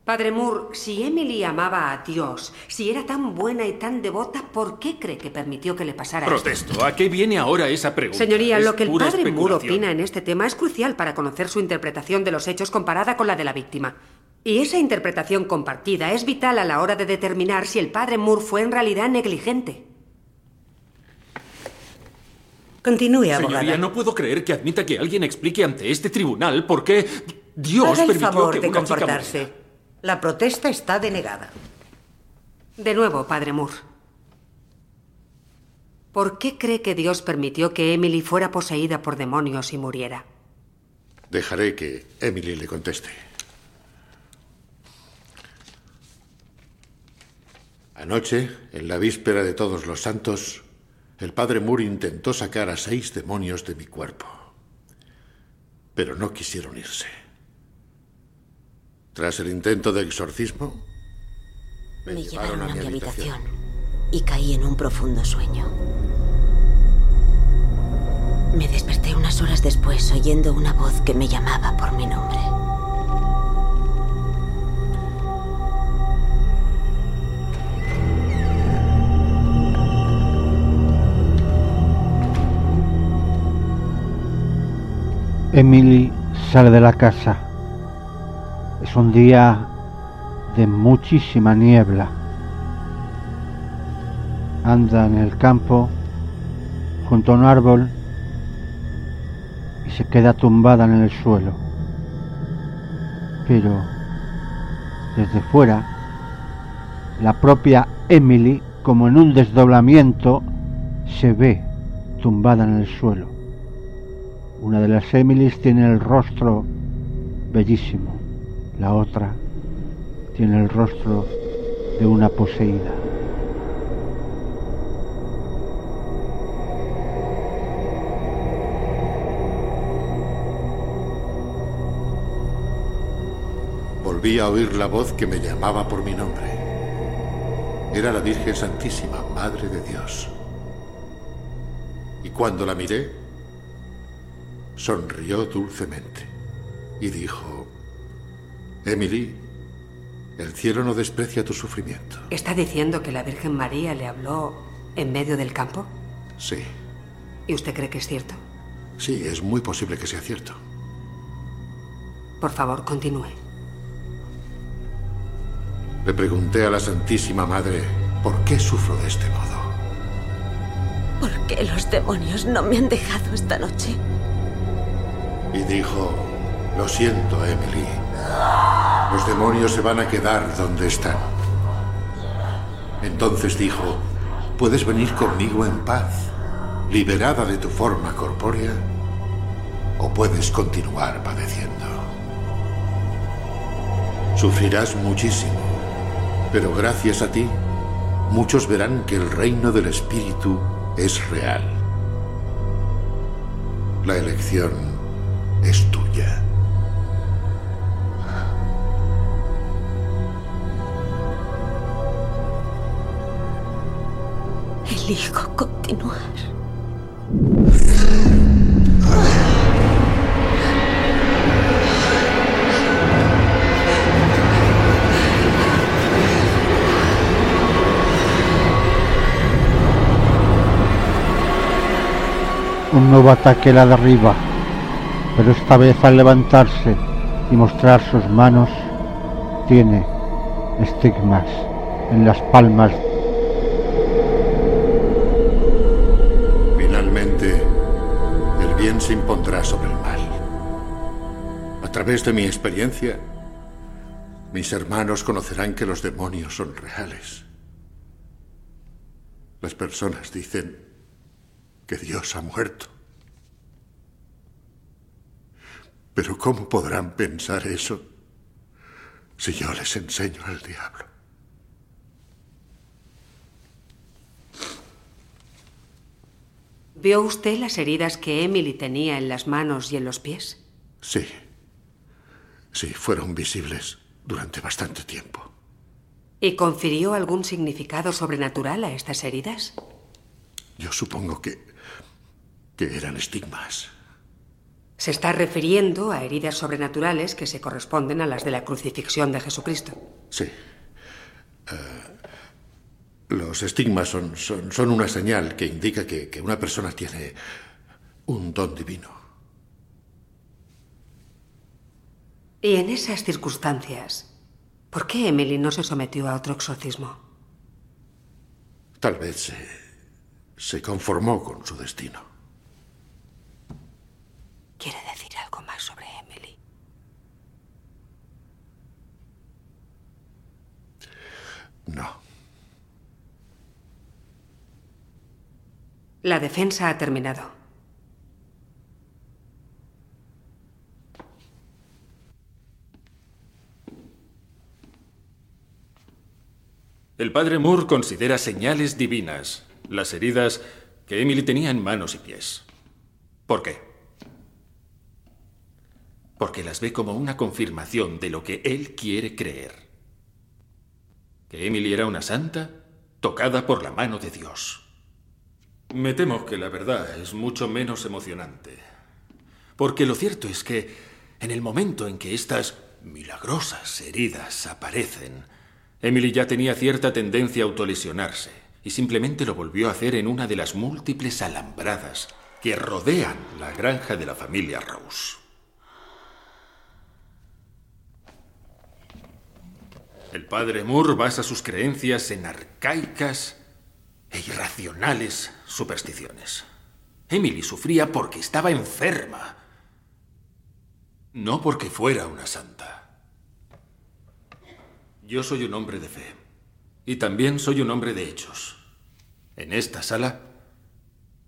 Padre Moore, si Emily amaba a Dios, si era tan buena y tan devota, ¿por qué cree que permitió que le pasara Protesto. ¿A qué viene ahora esa pregunta? Señoría, Es lo que el padre Moore opina en este tema es crucial para conocer su interpretación de los hechos comparada con la de la víctima. Y esa interpretación compartida es vital a la hora de determinar si el padre Moore fue en realidad negligente. Continúe, Señoría, no puedo creer que admita que alguien explique ante este tribunal por qué Dios Haga el permitió favor que de una chica comportarse. La protesta está denegada. De nuevo, padre Moore. ¿Por qué cree que Dios permitió que Emily fuera poseída por demonios y muriera? Dejaré que Emily le conteste. Anoche, en la víspera de todos los santos, el padre Moore intentó sacar a seis demonios de mi cuerpo. Pero no quisieron irse. Tras el intento de exorcismo, Me llevaron a mi habitación y caí en un profundo sueño. Me desperté unas horas después oyendo una voz que me llamaba por mi nombre. Emily sale de la casa. Es un día de muchísima niebla. Anda en el campo junto a un árbol y se queda tumbada en el suelo. Pero desde fuera, la propia Emily, como en un desdoblamiento, se ve tumbada en el suelo. Una de las Emilys tiene el rostro bellísimo, la otra tiene el rostro de una poseída. volví a oír la voz que me llamaba por mi nombre. Era la Virgen Santísima, Madre de Dios. Y cuando la miré, sonrió dulcemente y dijo, Emily, el cielo no desprecia tu sufrimiento. ¿Está diciendo que la Virgen María le habló en medio del campo? Sí, ¿Y usted cree que es cierto? sí, es muy posible que sea cierto. Por favor, continúe. Le pregunté a la Santísima Madre, ¿por qué sufro de este modo? ¿Por qué los demonios no me han dejado esta noche? Y dijo, lo siento, Emily. Los demonios se van a quedar donde están. Entonces dijo, puedes venir conmigo en paz, liberada de tu forma corpórea, o puedes continuar padeciendo. Sufrirás muchísimo, pero gracias a ti, muchos verán que el reino del Espíritu es real. La elección es tuya. Elijo continuar. Un nuevo ataque la derriba, pero esta vez al levantarse y mostrar sus manos, tiene estigmas en las palmas. Finalmente, el bien se impondrá sobre el mal. A través de mi experiencia, mis hermanos conocerán que los demonios son reales. Las personas dicen que Dios ha muerto. Pero ¿cómo podrán pensar eso si yo les enseño al diablo? ¿Vio usted las heridas que Emily tenía en las manos y en los pies? Sí. Sí, fueron visibles durante bastante tiempo. ¿Y confirió algún significado sobrenatural a estas heridas? Yo supongo que. que eran estigmas. Se está refiriendo a heridas sobrenaturales que se corresponden a las de la crucifixión de Jesucristo. Sí. Eh, los estigmas son, son, son, una señal que indica que, que una persona tiene un don divino. Y en esas circunstancias, ¿por qué Emily no se sometió a otro exorcismo? Tal vez se, se conformó con su destino. ¿Quiere decir algo más sobre Emily? No. La defensa ha terminado. El padre Moore considera señales divinas las heridas que Emily tenía en manos y pies. ¿Por qué? Porque las ve como una confirmación de lo que él quiere creer. Que Emily era una santa tocada por la mano de Dios. Me temo que la verdad es mucho menos emocionante. Porque lo cierto es que en el momento en que estas milagrosas heridas aparecen, Emily ya tenía cierta tendencia a autolesionarse y simplemente lo volvió a hacer en una de las múltiples alambradas que rodean la granja de la familia Rose. El padre Moore basa sus creencias en arcaicas e irracionales supersticiones. Emily sufría porque estaba enferma, no porque fuera una santa. Yo soy un hombre de fe. Y también soy un hombre de hechos. En esta sala,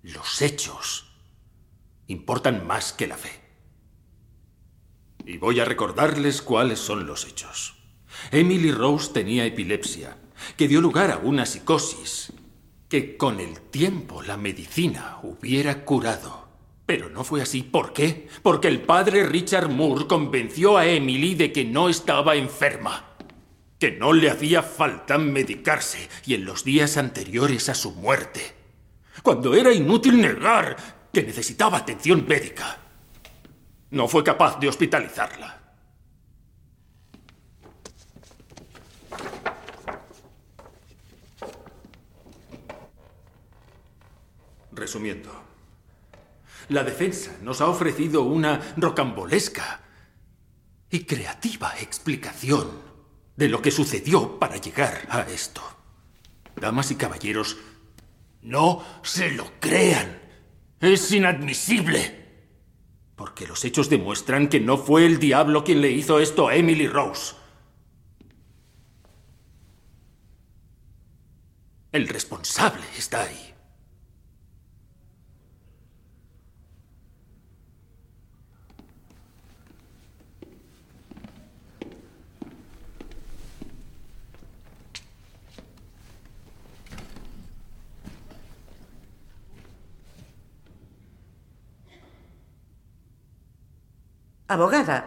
los hechos importan más que la fe. Y voy a recordarles cuáles son los hechos. Emily Rose tenía epilepsia, que dio lugar a una psicosis, que con el tiempo la medicina hubiera curado. Pero no fue así. ¿Por qué? Porque el padre Richard Moore convenció a Emily de que no estaba enferma que no le hacía falta medicarse y en los días anteriores a su muerte, cuando era inútil negar que necesitaba atención médica, no fue capaz de hospitalizarla. Resumiendo, la defensa nos ha ofrecido una rocambolesca y creativa explicación de lo que sucedió para llegar a esto. Damas y caballeros, no se lo crean. Es inadmisible. Porque los hechos demuestran que no fue el diablo quien le hizo esto a Emily Rose. El responsable está ahí. Abogada.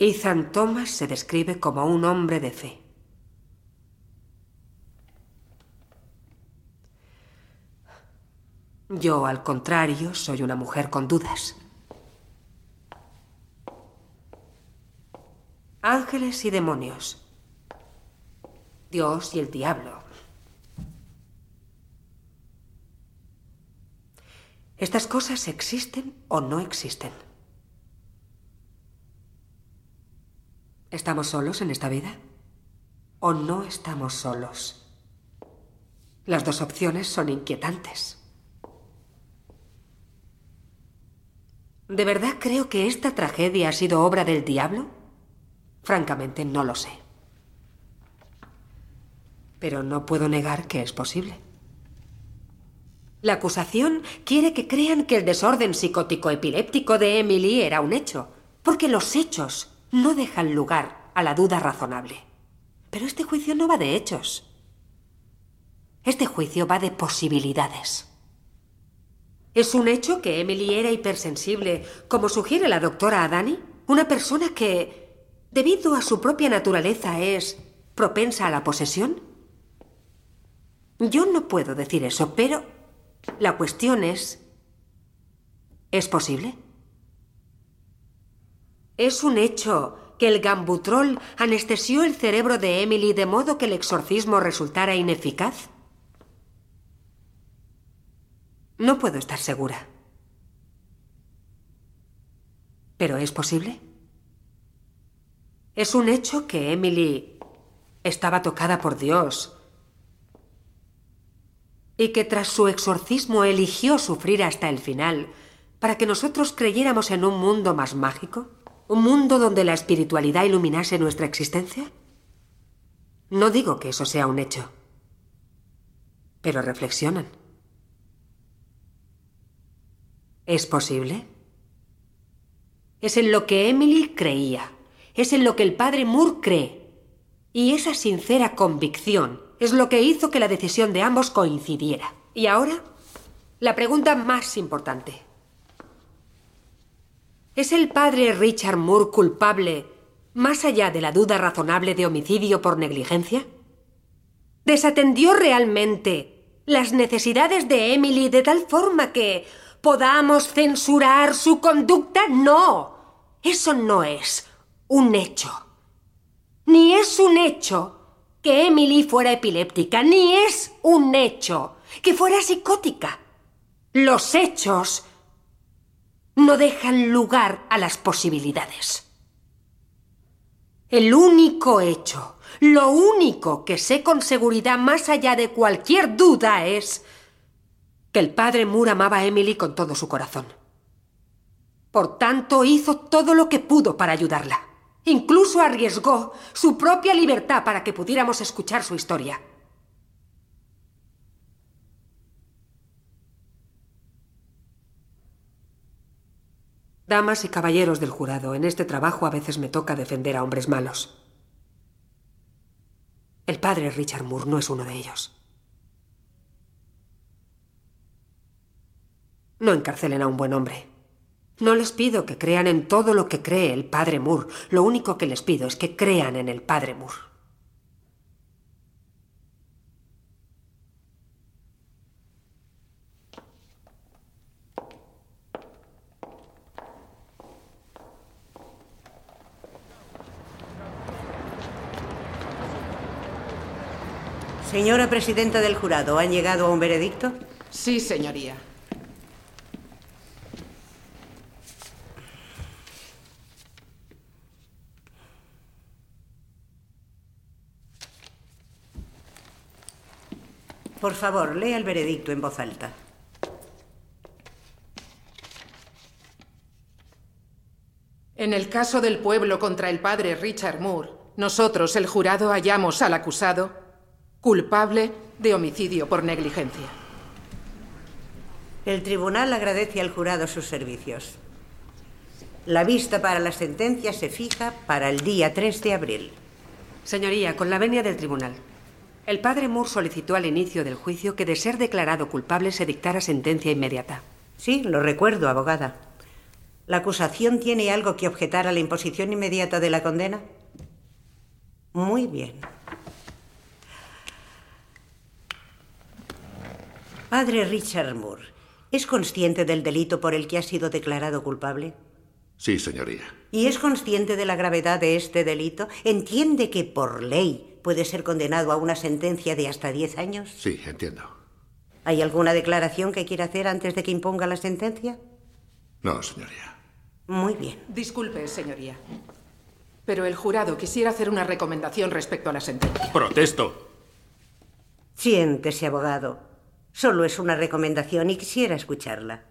Ethan Thomas se describe como un hombre de fe. Yo, al contrario, soy una mujer con dudas. Ángeles y demonios. Dios y el diablo. ¿Estas cosas existen o no existen? ¿Estamos solos en esta vida? ¿O no estamos solos? Las dos opciones son inquietantes. ¿De verdad creo que esta tragedia ha sido obra del diablo? Francamente, no lo sé. Pero no puedo negar que es posible. La acusación quiere que crean que el desorden psicótico epiléptico de Emily era un hecho, porque los hechos no dejan lugar a la duda razonable. Pero este juicio no va de hechos. Este juicio va de posibilidades. ¿Es un hecho que Emily era hipersensible, como sugiere la doctora Adani? Una persona que, debido a su propia naturaleza, es propensa a la posesión. Yo no puedo decir eso, pero la cuestión es, ¿es posible? ¿Es un hecho que el gambutrol anestesió el cerebro de Emily de modo que el exorcismo resultara ineficaz? No puedo estar segura. ¿Pero es posible? Es un hecho que Emily estaba tocada por Dios y que tras su exorcismo eligió sufrir hasta el final para que nosotros creyéramos en un mundo más mágico, un mundo donde la espiritualidad iluminase nuestra existencia. No digo que eso sea un hecho, pero reflexionan. ¿Es posible? Es en lo que Emily creía. Es en lo que el padre Moore cree. Y esa sincera convicción es lo que hizo que la decisión de ambos coincidiera. Y ahora, la pregunta más importante. ¿Es el padre Richard Moore culpable más allá de la duda razonable de homicidio por negligencia? ¿Desatendió realmente las necesidades de Emily de tal forma que podamos censurar su conducta. No, eso no es un hecho. Ni es un hecho que Emily fuera epiléptica, ni es un hecho que fuera psicótica. Los hechos no dejan lugar a las posibilidades. El único hecho, lo único que sé con seguridad más allá de cualquier duda es que el padre Moore amaba a Emily con todo su corazón. Por tanto, hizo todo lo que pudo para ayudarla. Incluso arriesgó su propia libertad para que pudiéramos escuchar su historia. Damas y caballeros del jurado, en este trabajo a veces me toca defender a hombres malos. El padre Richard Moore no es uno de ellos. No encarcelen a un buen hombre. No les pido que crean en todo lo que cree el padre Moore. Lo único que les pido es que crean en el padre Moore. Señora presidenta del jurado, ¿han llegado a un veredicto? Sí, señoría. Por favor, lea el veredicto en voz alta. En el caso del pueblo contra el padre Richard Moore, nosotros, el jurado, hallamos al acusado culpable de homicidio por negligencia. El tribunal agradece al jurado sus servicios. La vista para la sentencia se fija para el día 3 de abril. Señoría, con la venia del tribunal. El padre Moore solicitó al inicio del juicio que, de ser declarado culpable, se dictara sentencia inmediata. Sí, lo recuerdo, abogada. ¿La acusación tiene algo que objetar a la imposición inmediata de la condena? Muy bien. Padre Richard Moore, ¿es consciente del delito por el que ha sido declarado culpable? Sí, señoría. ¿Y es consciente de la gravedad de este delito? ¿Entiende que por ley puede ser condenado a una sentencia de hasta 10 años? Sí, entiendo. ¿Hay alguna declaración que quiera hacer antes de que imponga la sentencia? No, señoría. Muy bien. Disculpe, señoría. Pero el jurado quisiera hacer una recomendación respecto a la sentencia. Protesto. Siéntese, abogado. Solo es una recomendación y quisiera escucharla.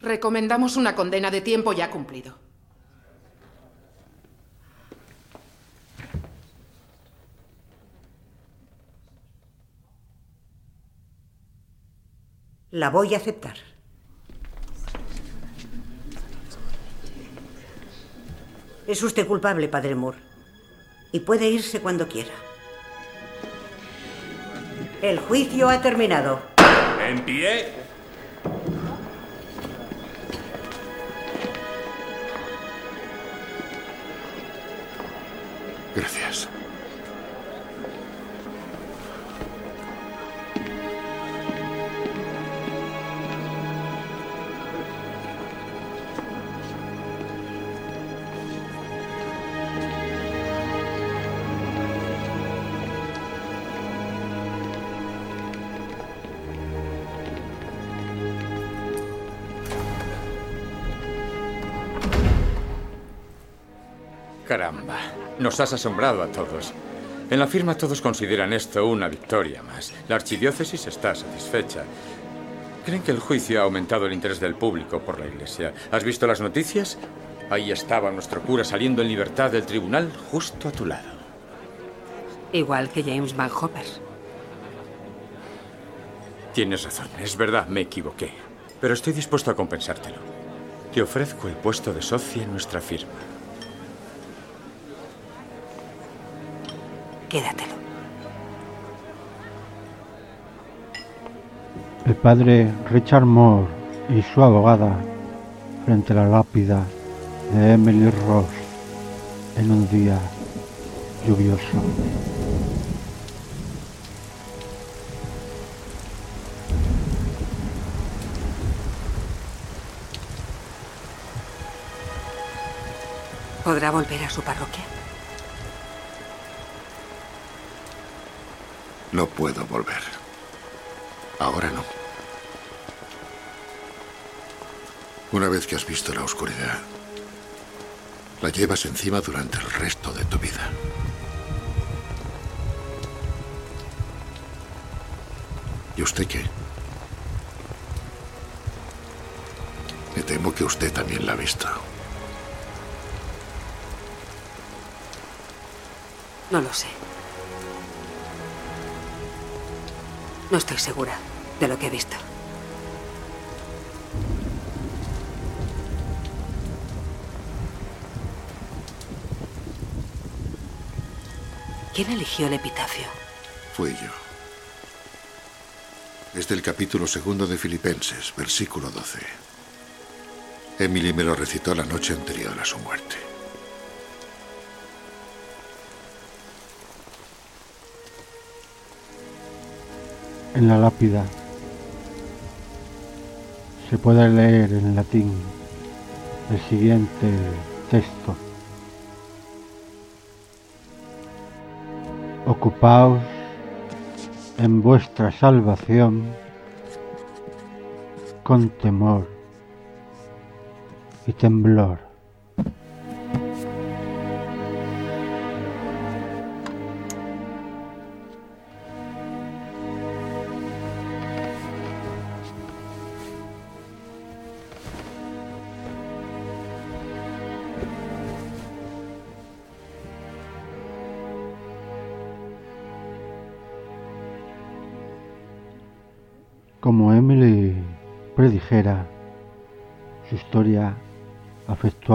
Recomendamos una condena de tiempo ya cumplido. La voy a aceptar. Es usted culpable, padre Moore. Y puede irse cuando quiera. El juicio ha terminado. En pie. Gracias. Nos has asombrado a todos. En la firma todos consideran esto una victoria más. La archidiócesis está satisfecha. Creen que el juicio ha aumentado el interés del público por la Iglesia. ¿Has visto las noticias? Ahí estaba nuestro cura saliendo en libertad del tribunal justo a tu lado. Igual que James Van Hopper. Tienes razón, es verdad, me equivoqué. Pero estoy dispuesto a compensártelo. Te ofrezco el puesto de socio en nuestra firma. Quédatelo. El padre Richard Moore y su abogada frente a la lápida de Emily Ross en un día lluvioso. ¿Podrá volver a su parroquia? No puedo volver. Ahora no. Una vez que has visto la oscuridad, la llevas encima durante el resto de tu vida. ¿Y usted qué? Me temo que usted también la ha visto. No lo sé. No estoy segura de lo que he visto. ¿Quién eligió el epitafio? Fui yo. Es del capítulo segundo de Filipenses, versículo 12. Emily me lo recitó la noche anterior a su muerte. En la lápida se puede leer en latín el siguiente texto. Ocupaos en vuestra salvación con temor y temblor.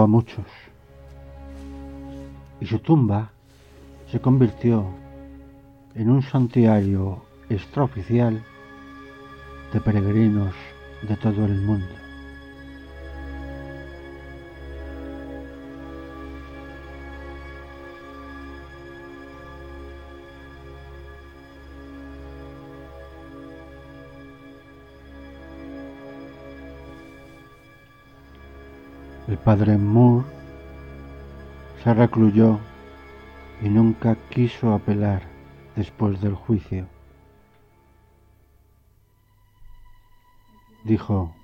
A muchos y su tumba se convirtió en un santuario extraoficial de peregrinos de todo el mundo. El padre Moore se recluyó y nunca quiso apelar después del juicio. Dijo,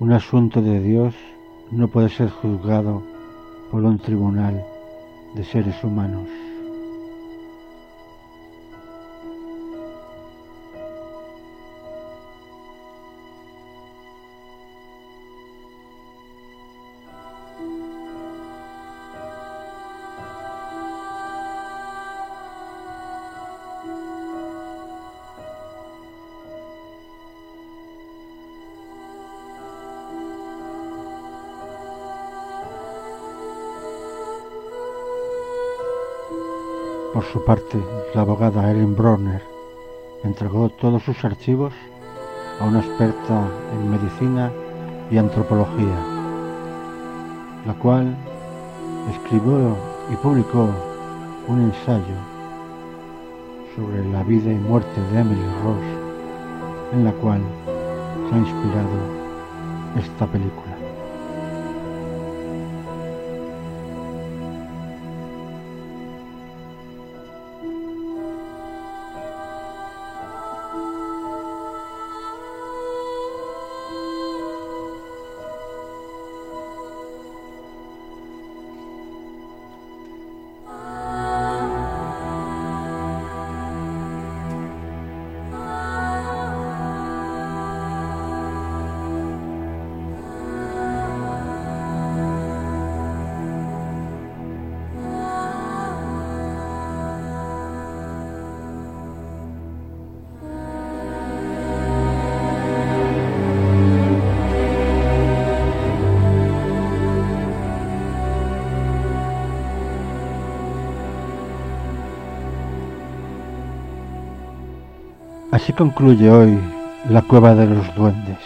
un asunto de Dios no puede ser juzgado por un tribunal de seres humanos. Por su parte, la abogada Erin Bronner entregó todos sus archivos a una experta en medicina y antropología, la cual escribió y publicó un ensayo sobre la vida y muerte de Emily Rose, en la cual se ha inspirado esta película. Concluye hoy la cueva de los duendes.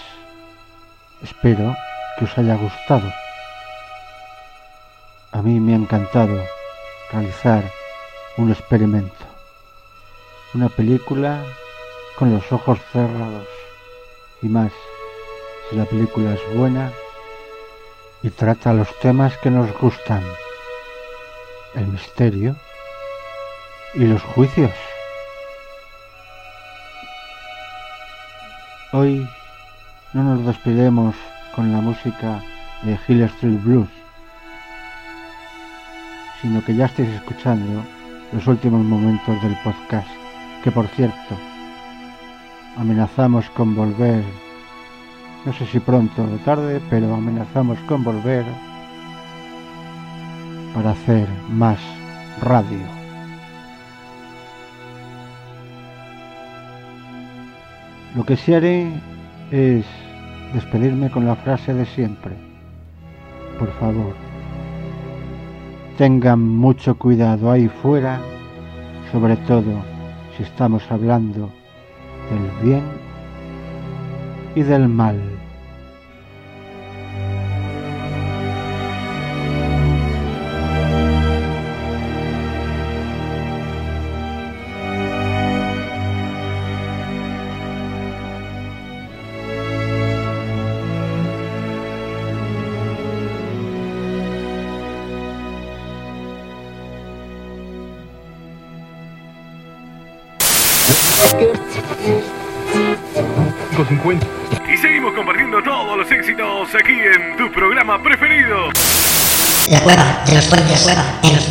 Espero que os haya gustado. A mí me ha encantado realizar un experimento. Una película con los ojos cerrados. Y más, si la película es buena y trata los temas que nos gustan. El misterio y los juicios. Hoy no nos despedimos con la música de Hill Street Blues, sino que ya estáis escuchando los últimos momentos del podcast, que por cierto, amenazamos con volver, no sé si pronto o tarde, pero amenazamos con volver para hacer más radio. Lo que sí haré es despedirme con la frase de siempre. Por favor, tengan mucho cuidado ahí fuera, sobre todo si estamos hablando del bien y del mal. En los